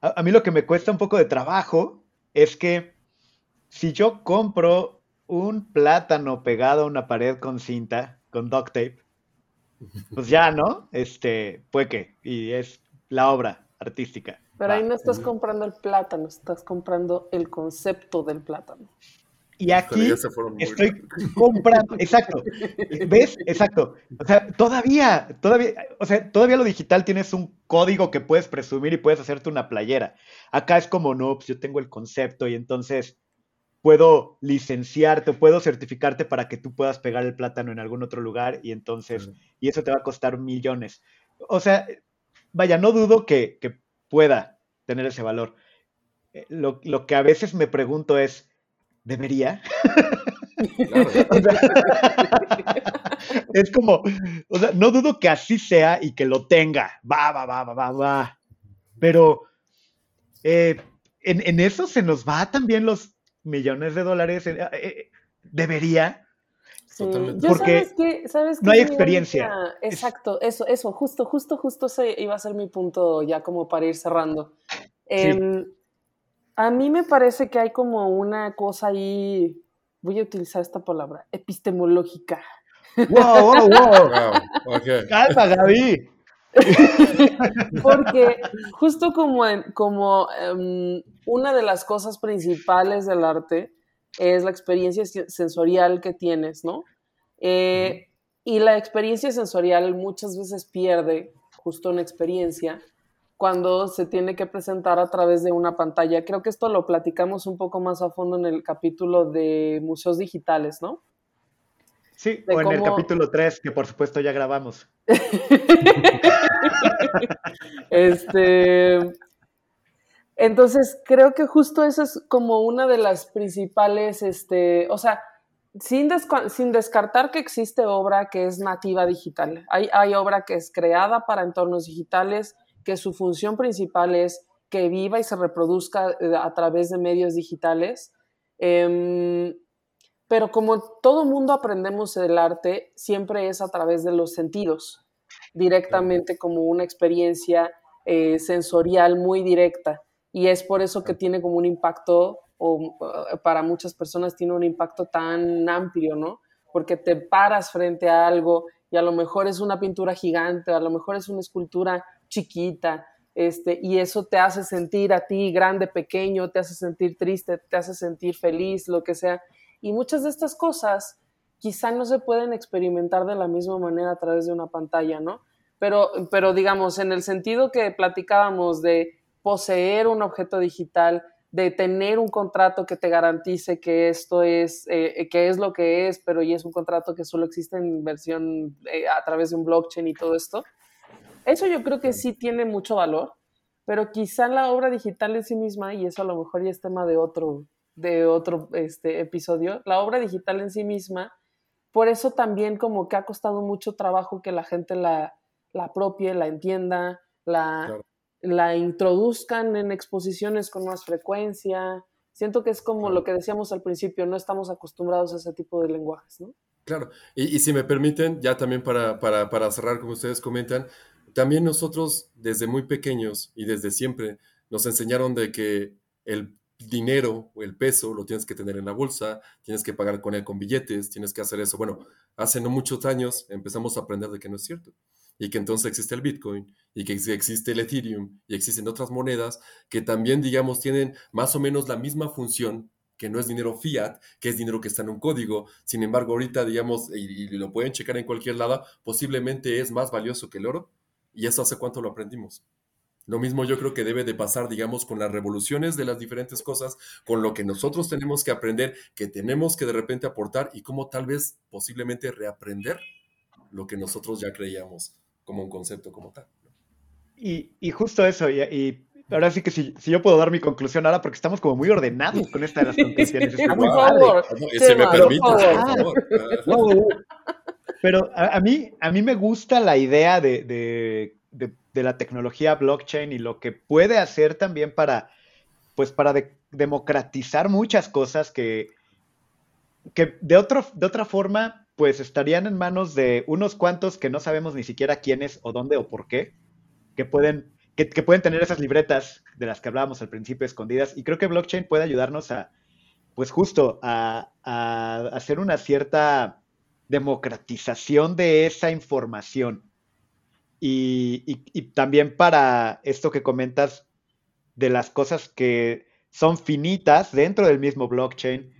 Speaker 3: a, a mí lo que me cuesta un poco de trabajo es que si yo compro un plátano pegado a una pared con cinta, con duct tape, pues ya, ¿no? Este, fue que, y es la obra artística.
Speaker 2: Pero ahí no estás comprando el plátano, estás comprando el concepto del plátano.
Speaker 3: Y aquí estoy comprando, exacto, ¿ves? Exacto. O sea, todavía, todavía, o sea, todavía lo digital tienes un código que puedes presumir y puedes hacerte una playera. Acá es como, no, pues yo tengo el concepto y entonces puedo licenciarte, puedo certificarte para que tú puedas pegar el plátano en algún otro lugar y entonces, y eso te va a costar millones. O sea, vaya, no dudo que, pueda tener ese valor. Eh, lo, lo que a veces me pregunto es, ¿debería? es como, o sea, no dudo que así sea y que lo tenga. Va, va, va, va, va, va. Pero eh, en, eso se nos va también los millones de dólares. Eh, eh, ¿Debería?
Speaker 2: Porque ¿sabes
Speaker 3: no hay experiencia.
Speaker 2: Exacto, eso, eso, justo, justo, justo ese iba a ser mi punto ya como para ir cerrando. Em, a mí me parece que hay como una cosa ahí, voy a utilizar esta palabra, epistemológica.
Speaker 3: ¡Wow, wow, wow! ¡Calma, Gaby!
Speaker 2: Porque justo como, como em, una de las cosas principales del arte es la experiencia sensorial que tienes, ¿no? Eh, y la experiencia sensorial muchas veces pierde justo una experiencia cuando se tiene que presentar a través de una pantalla. Creo que esto lo platicamos un poco más a fondo en el capítulo de museos digitales, ¿no?
Speaker 3: Sí, o en el capítulo 3, que por supuesto ya grabamos.
Speaker 2: este. Entonces, creo que justo esa es como una de las principales, este, o sea, sin, sin descartar que existe obra que es nativa digital. Hay, hay obra que es creada para entornos digitales, que su función principal es que viva y se reproduzca eh, a través de medios digitales. Em, pero como todo mundo aprendemos el arte, siempre es a través de los sentidos, directamente como una experiencia eh, sensorial muy directa. Y es por eso que tiene como un impacto, o eh, para muchas personas tiene un impacto tan amplio, ¿no? Porque te paras frente a algo y a lo mejor es una pintura gigante, a lo mejor es una escultura chiquita, este, y eso te hace sentir a ti grande, pequeño, te hace sentir triste, te hace sentir feliz, lo que sea. Y muchas de estas cosas quizá no se pueden experimentar de la misma manera a través de una pantalla, ¿no? Pero, pero digamos, en el sentido que platicábamos de poseer un objeto digital, de tener un contrato que te garantice que esto es, eh, que es lo que es, pero y es un contrato que solo existe en versión eh, a través de un blockchain y todo esto, eso yo creo que sí tiene mucho valor, pero quizá la obra digital en sí misma, y eso a lo mejor ya es tema de otro, de otro este, episodio, la obra digital en sí misma, por eso también como que ha costado mucho trabajo que la gente la, la apropie, la entienda, la, la introduzcan en exposiciones con más frecuencia. Siento que es como lo que decíamos al principio, no estamos acostumbrados a ese tipo de lenguajes, ¿no?
Speaker 4: Claro, y, si me permiten, ya también para, para, para cerrar, como ustedes comentan, también nosotros desde muy pequeños y desde siempre nos enseñaron de que el dinero o el peso lo tienes que tener en la bolsa, tienes que pagar con él con billetes, tienes que hacer eso. Bueno, hace no muchos años empezamos a aprender de que no es cierto y que entonces existe el Bitcoin y que existe el Ethereum y existen otras monedas que también, digamos, tienen más o menos la misma función que no es dinero fiat, que es dinero que está en un código. Sin embargo, ahorita, digamos, y, y lo pueden checar en cualquier lado, posiblemente es más valioso que el oro ¿Y eso hace cuánto lo aprendimos? Lo mismo yo creo que debe de pasar, digamos, con las revoluciones de las diferentes cosas, con lo que nosotros tenemos que aprender, que tenemos que de repente aportar y cómo tal vez posiblemente reaprender lo que nosotros ya creíamos como un concepto como tal.
Speaker 3: Y, justo eso, y, ahora sí que si, yo puedo dar mi conclusión ahora, porque estamos como muy ordenados con esta de las conclusiones.
Speaker 2: por favor.
Speaker 4: se me permite, por favor.
Speaker 3: Pero a, mí, a mí me gusta la idea de, la tecnología blockchain y lo que puede hacer también para, pues para democratizar muchas cosas que, que de, otro, de otra forma, pues estarían en manos de unos cuantos que no sabemos ni siquiera quiénes o dónde o por qué, que pueden, que, pueden tener esas libretas de las que hablábamos al principio escondidas. Y creo que blockchain puede ayudarnos a, pues justo, a, a hacer una cierta democratización de esa información. Y, también para esto que comentas de las cosas que son finitas dentro del mismo blockchain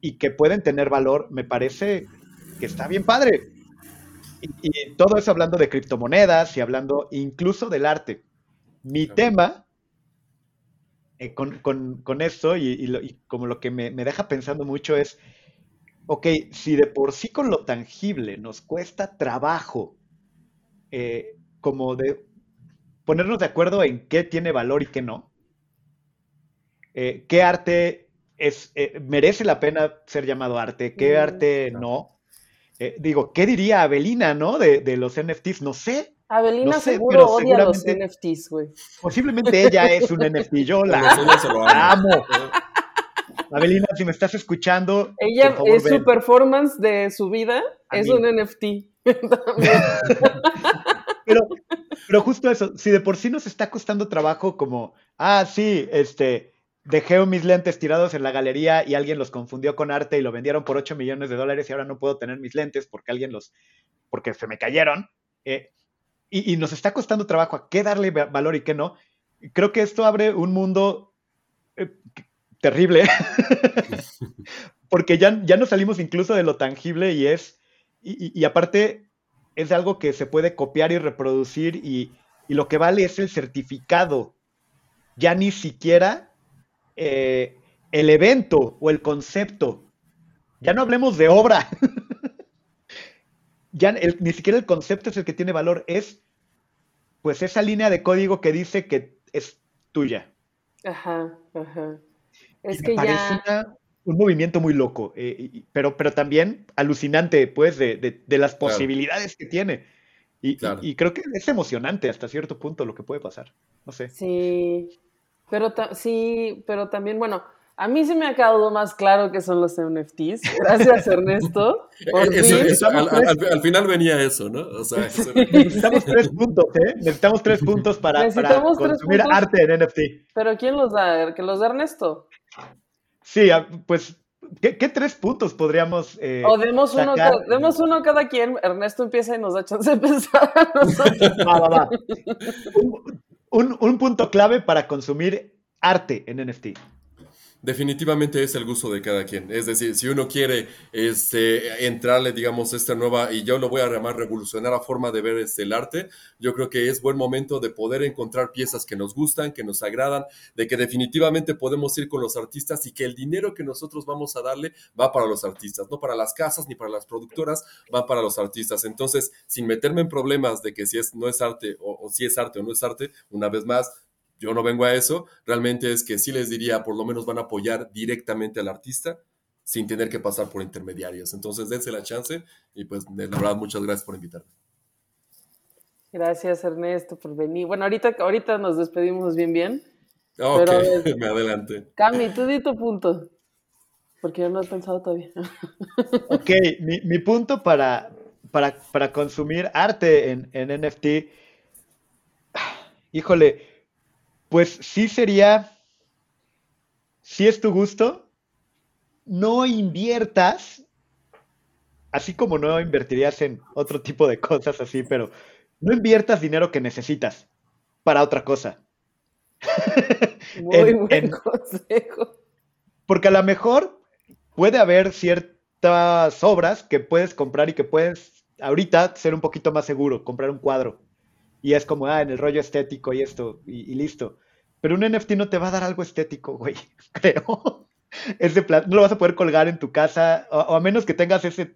Speaker 3: y que pueden tener valor, me parece que está bien padre. Y, todo eso hablando de criptomonedas y hablando incluso del arte. Mi tema eh, con, con, esto y, como lo que me, deja pensando mucho es, ok, si de por sí con lo tangible nos cuesta trabajo, eh, como de ponernos de acuerdo en qué tiene valor y qué no, eh, qué arte es, merece la pena ser llamado arte, qué arte no, eh, digo, ¿qué diría Avelina, no? De, los NFTs, no sé.
Speaker 2: Avelina seguro odia los NFTs, güey.
Speaker 3: Posiblemente ella es un NFT, yo la, amo. Avelina, si me estás escuchando.
Speaker 2: Ella es su performance de su vida, es un NFT.
Speaker 3: pero, pero justo eso, si de por sí nos está costando trabajo como, ah, sí, este, dejé mis lentes tirados en la galería y alguien los confundió con arte y lo vendieron por 8 millones de dólares y ahora no puedo tener mis lentes porque alguien los, porque se me cayeron. Eh, y, nos está costando trabajo a qué darle valor y qué no. Creo que esto abre un mundo eh, terrible, porque ya, ya no salimos incluso de lo tangible y es, y, aparte es algo que se puede copiar y reproducir y, y lo que vale es el certificado. Ya ni siquiera eh, el evento o el concepto. Ya no hablemos de obra. ya ni siquiera el concepto es el que tiene valor, es pues esa línea de código que dice que es tuya.
Speaker 2: Aja, ajá.
Speaker 3: Es que parece un movimiento muy loco, eh, pero, pero también alucinante, pues, de, las posibilidades que tiene. Y, y, creo que es emocionante hasta cierto punto lo que puede pasar. No sé.
Speaker 2: Sí, pero sí, pero también, bueno, a mí se me ha quedado más claro que son los NFTs. Gracias, Ernesto.
Speaker 4: al, final venía eso, ¿no? O sea,
Speaker 3: Necesitamos tres puntos, ¿eh? Necesitamos tres puntos para, para consumir arte en NFT.
Speaker 2: ¿Pero quién los da? ¿Que los da Ernesto?
Speaker 3: Sí, ah, pues, ¿qué, tres puntos podríamos eh,
Speaker 2: O demos uno, demos uno cada quien. Ernesto empieza y nos da chance de pensar
Speaker 3: Va, va, va un, punto clave para consumir arte en NFT.
Speaker 4: Definitivamente es el gusto de cada quien. Es decir, si uno quiere este, entrarle, digamos, esta nueva, y yo lo voy a llamar revolucionar la forma de ver este, el arte, yo creo que es buen momento de poder encontrar piezas que nos gustan, que nos agradan, de que definitivamente podemos ir con los artistas y que el dinero que nosotros vamos a darle va para los artistas, no para las casas ni para las productoras, va para los artistas. Entonces, sin meterme en problemas de que si es, no es arte o, o si es arte o no es arte, una vez más, yo no vengo a eso, realmente es que sí les diría, por lo menos van a apoyar directamente al artista sin tener que pasar por intermediarios. Entonces, dense la chance y pues de verdad muchas gracias por invitarme.
Speaker 2: Gracias Ernesto por venir. Bueno, ahorita, ahorita nos despedimos bien bien.
Speaker 4: Ok, me adelante.
Speaker 2: Cami, tú di tu punto, porque yo no he pensado todavía.
Speaker 3: ok, mi, punto para, para, consumir arte en, en NFT, híjole, pues sí sería, si es tu gusto, no inviertas, así como no invertirías en otro tipo de cosas así, pero no inviertas dinero que necesitas para otra cosa.
Speaker 2: Muy buen consejo.
Speaker 3: Porque a lo mejor puede haber ciertas obras que puedes comprar y que puedes ahorita ser un poquito más seguro, comprar un cuadro y es como, ah, en el rollo estético y esto, y, listo. Pero un NFT no te va a dar algo estético, güey, creo. Es de plan, no lo vas a poder colgar en tu casa, o, a menos que tengas ese,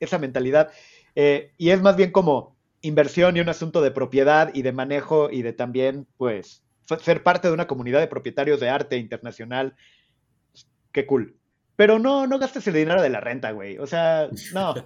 Speaker 3: esa mentalidad. Eh, y es más bien como inversión y un asunto de propiedad y de manejo y de también, pues, ser parte de una comunidad de propietarios de arte internacional. Qué cool. Pero no, no gastes el dinero de la renta, güey. O sea, no.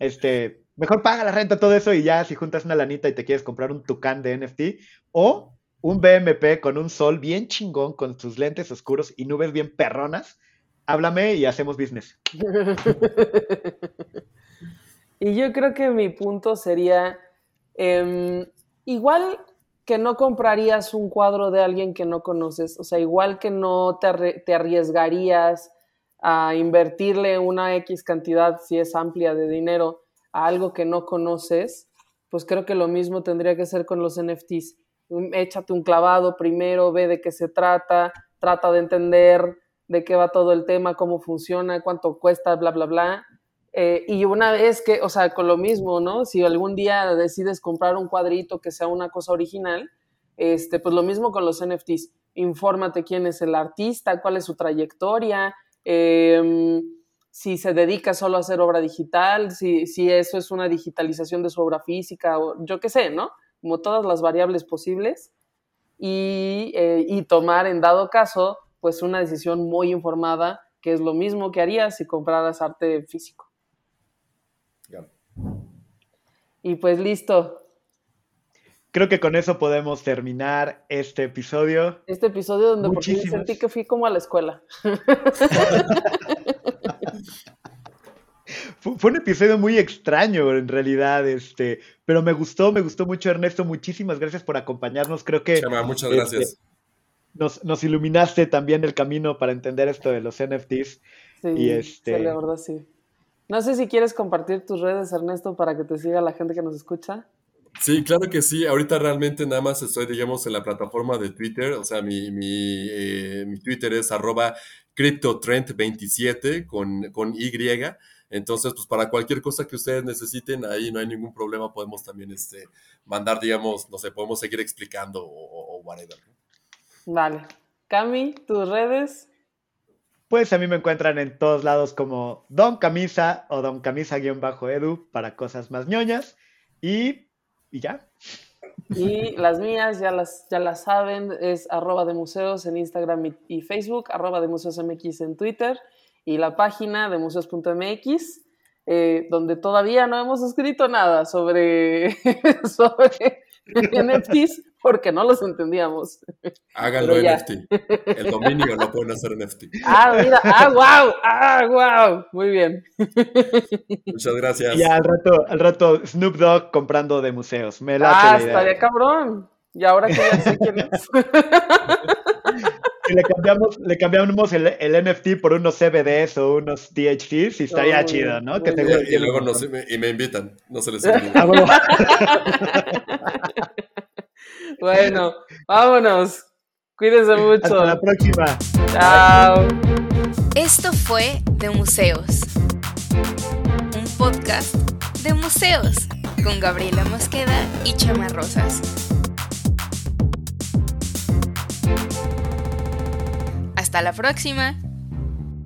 Speaker 3: Este, Mejor paga la renta, todo eso, y ya si juntas una lanita y te quieres comprar un tucán de NFT, o un BMP con un sol bien chingón, con sus lentes oscuros y nubes bien perronas, háblame y hacemos business.
Speaker 2: y yo creo que mi punto sería, em, igual que no comprarías un cuadro de alguien que no conoces, o sea, igual que no te, te arriesgarías a invertirle una X cantidad, si es amplia de dinero, a algo que no conoces, pues creo que lo mismo tendría que ser con los NFTs. Échate un clavado primero, ve de qué se trata, trata de entender de qué va todo el tema, cómo funciona, cuánto cuesta, bla, bla, bla. Eh, y una vez que, o sea, con lo mismo, ¿no? Si algún día decides comprar un cuadrito que sea una cosa original, este, pues lo mismo con los NFTs. Infórmate quién es el artista, cuál es su trayectoria, em, si se dedica solo a hacer obra digital, si, si eso es una digitalización de su obra física, o yo qué sé, ¿no? Como todas las variables posibles. Y, eh, y tomar en dado caso, pues una decisión muy informada, que es lo mismo que harías si compraras arte físico. Y pues listo,
Speaker 3: creo que con eso podemos terminar este episodio.
Speaker 2: Este episodio donde por fin sentí que fui como a la escuela.
Speaker 3: fue, un episodio muy extraño en realidad, este, pero me gustó, me gustó mucho Ernesto, muchísimas gracias por acompañarnos, creo que...
Speaker 4: Chama, muchas este, gracias.
Speaker 3: nos, iluminaste también el camino para entender esto de los NFTs.
Speaker 2: Sí, y este... la verdad sí. No sé si quieres compartir tus redes, Ernesto, para que te siga la gente que nos escucha.
Speaker 4: Sí, claro que sí. Ahorita realmente nada más estoy, digamos, en la plataforma de Twitter. O sea, mi, mi, eh, mi Twitter es arroba CryptoTrend27 con, con Y. Entonces, pues para cualquier cosa que ustedes necesiten, ahí no hay ningún problema. Podemos también este, mandar, digamos, no sé, podemos seguir explicando o, o whatever.
Speaker 2: Vale. Cami, tus redes.
Speaker 3: Pues a mí me encuentran en todos lados como Don Camisa o Don Camisa-Edu para cosas más ñoñas. Y y ya.
Speaker 2: Y las mías ya las, ya las saben, es arroba de museos en Instagram y, Facebook, arroba de museos MX en Twitter y la página de museos.mx, eh, donde todavía no hemos escrito nada sobre, sobre NFTs, porque no los entendíamos.
Speaker 4: Háganlo NFT. El dominio lo pueden hacer NFT.
Speaker 2: Ah, mira, ah, wow, ah, wow. Muy bien.
Speaker 4: Muchas gracias.
Speaker 3: Y al rato, al rato Snoop Dogg comprando de museos. Me la
Speaker 2: ah, estaría cabrón. Y ahora que ya sé quién es.
Speaker 3: le cambiamos, le cambiamos el, el, NFT por unos CBDs o unos DHTs y estaría chido, ¿no? Que
Speaker 4: y, y luego no se, y me invitan, no se les olvide. Ah, bueno.
Speaker 2: Bueno, vámonos. Cuídense mucho.
Speaker 3: Hasta la próxima.
Speaker 2: Chao.
Speaker 1: Esto fue De Museos. Un podcast de museos con Gabriela Mosqueda y Chama Rosas. Hasta la próxima.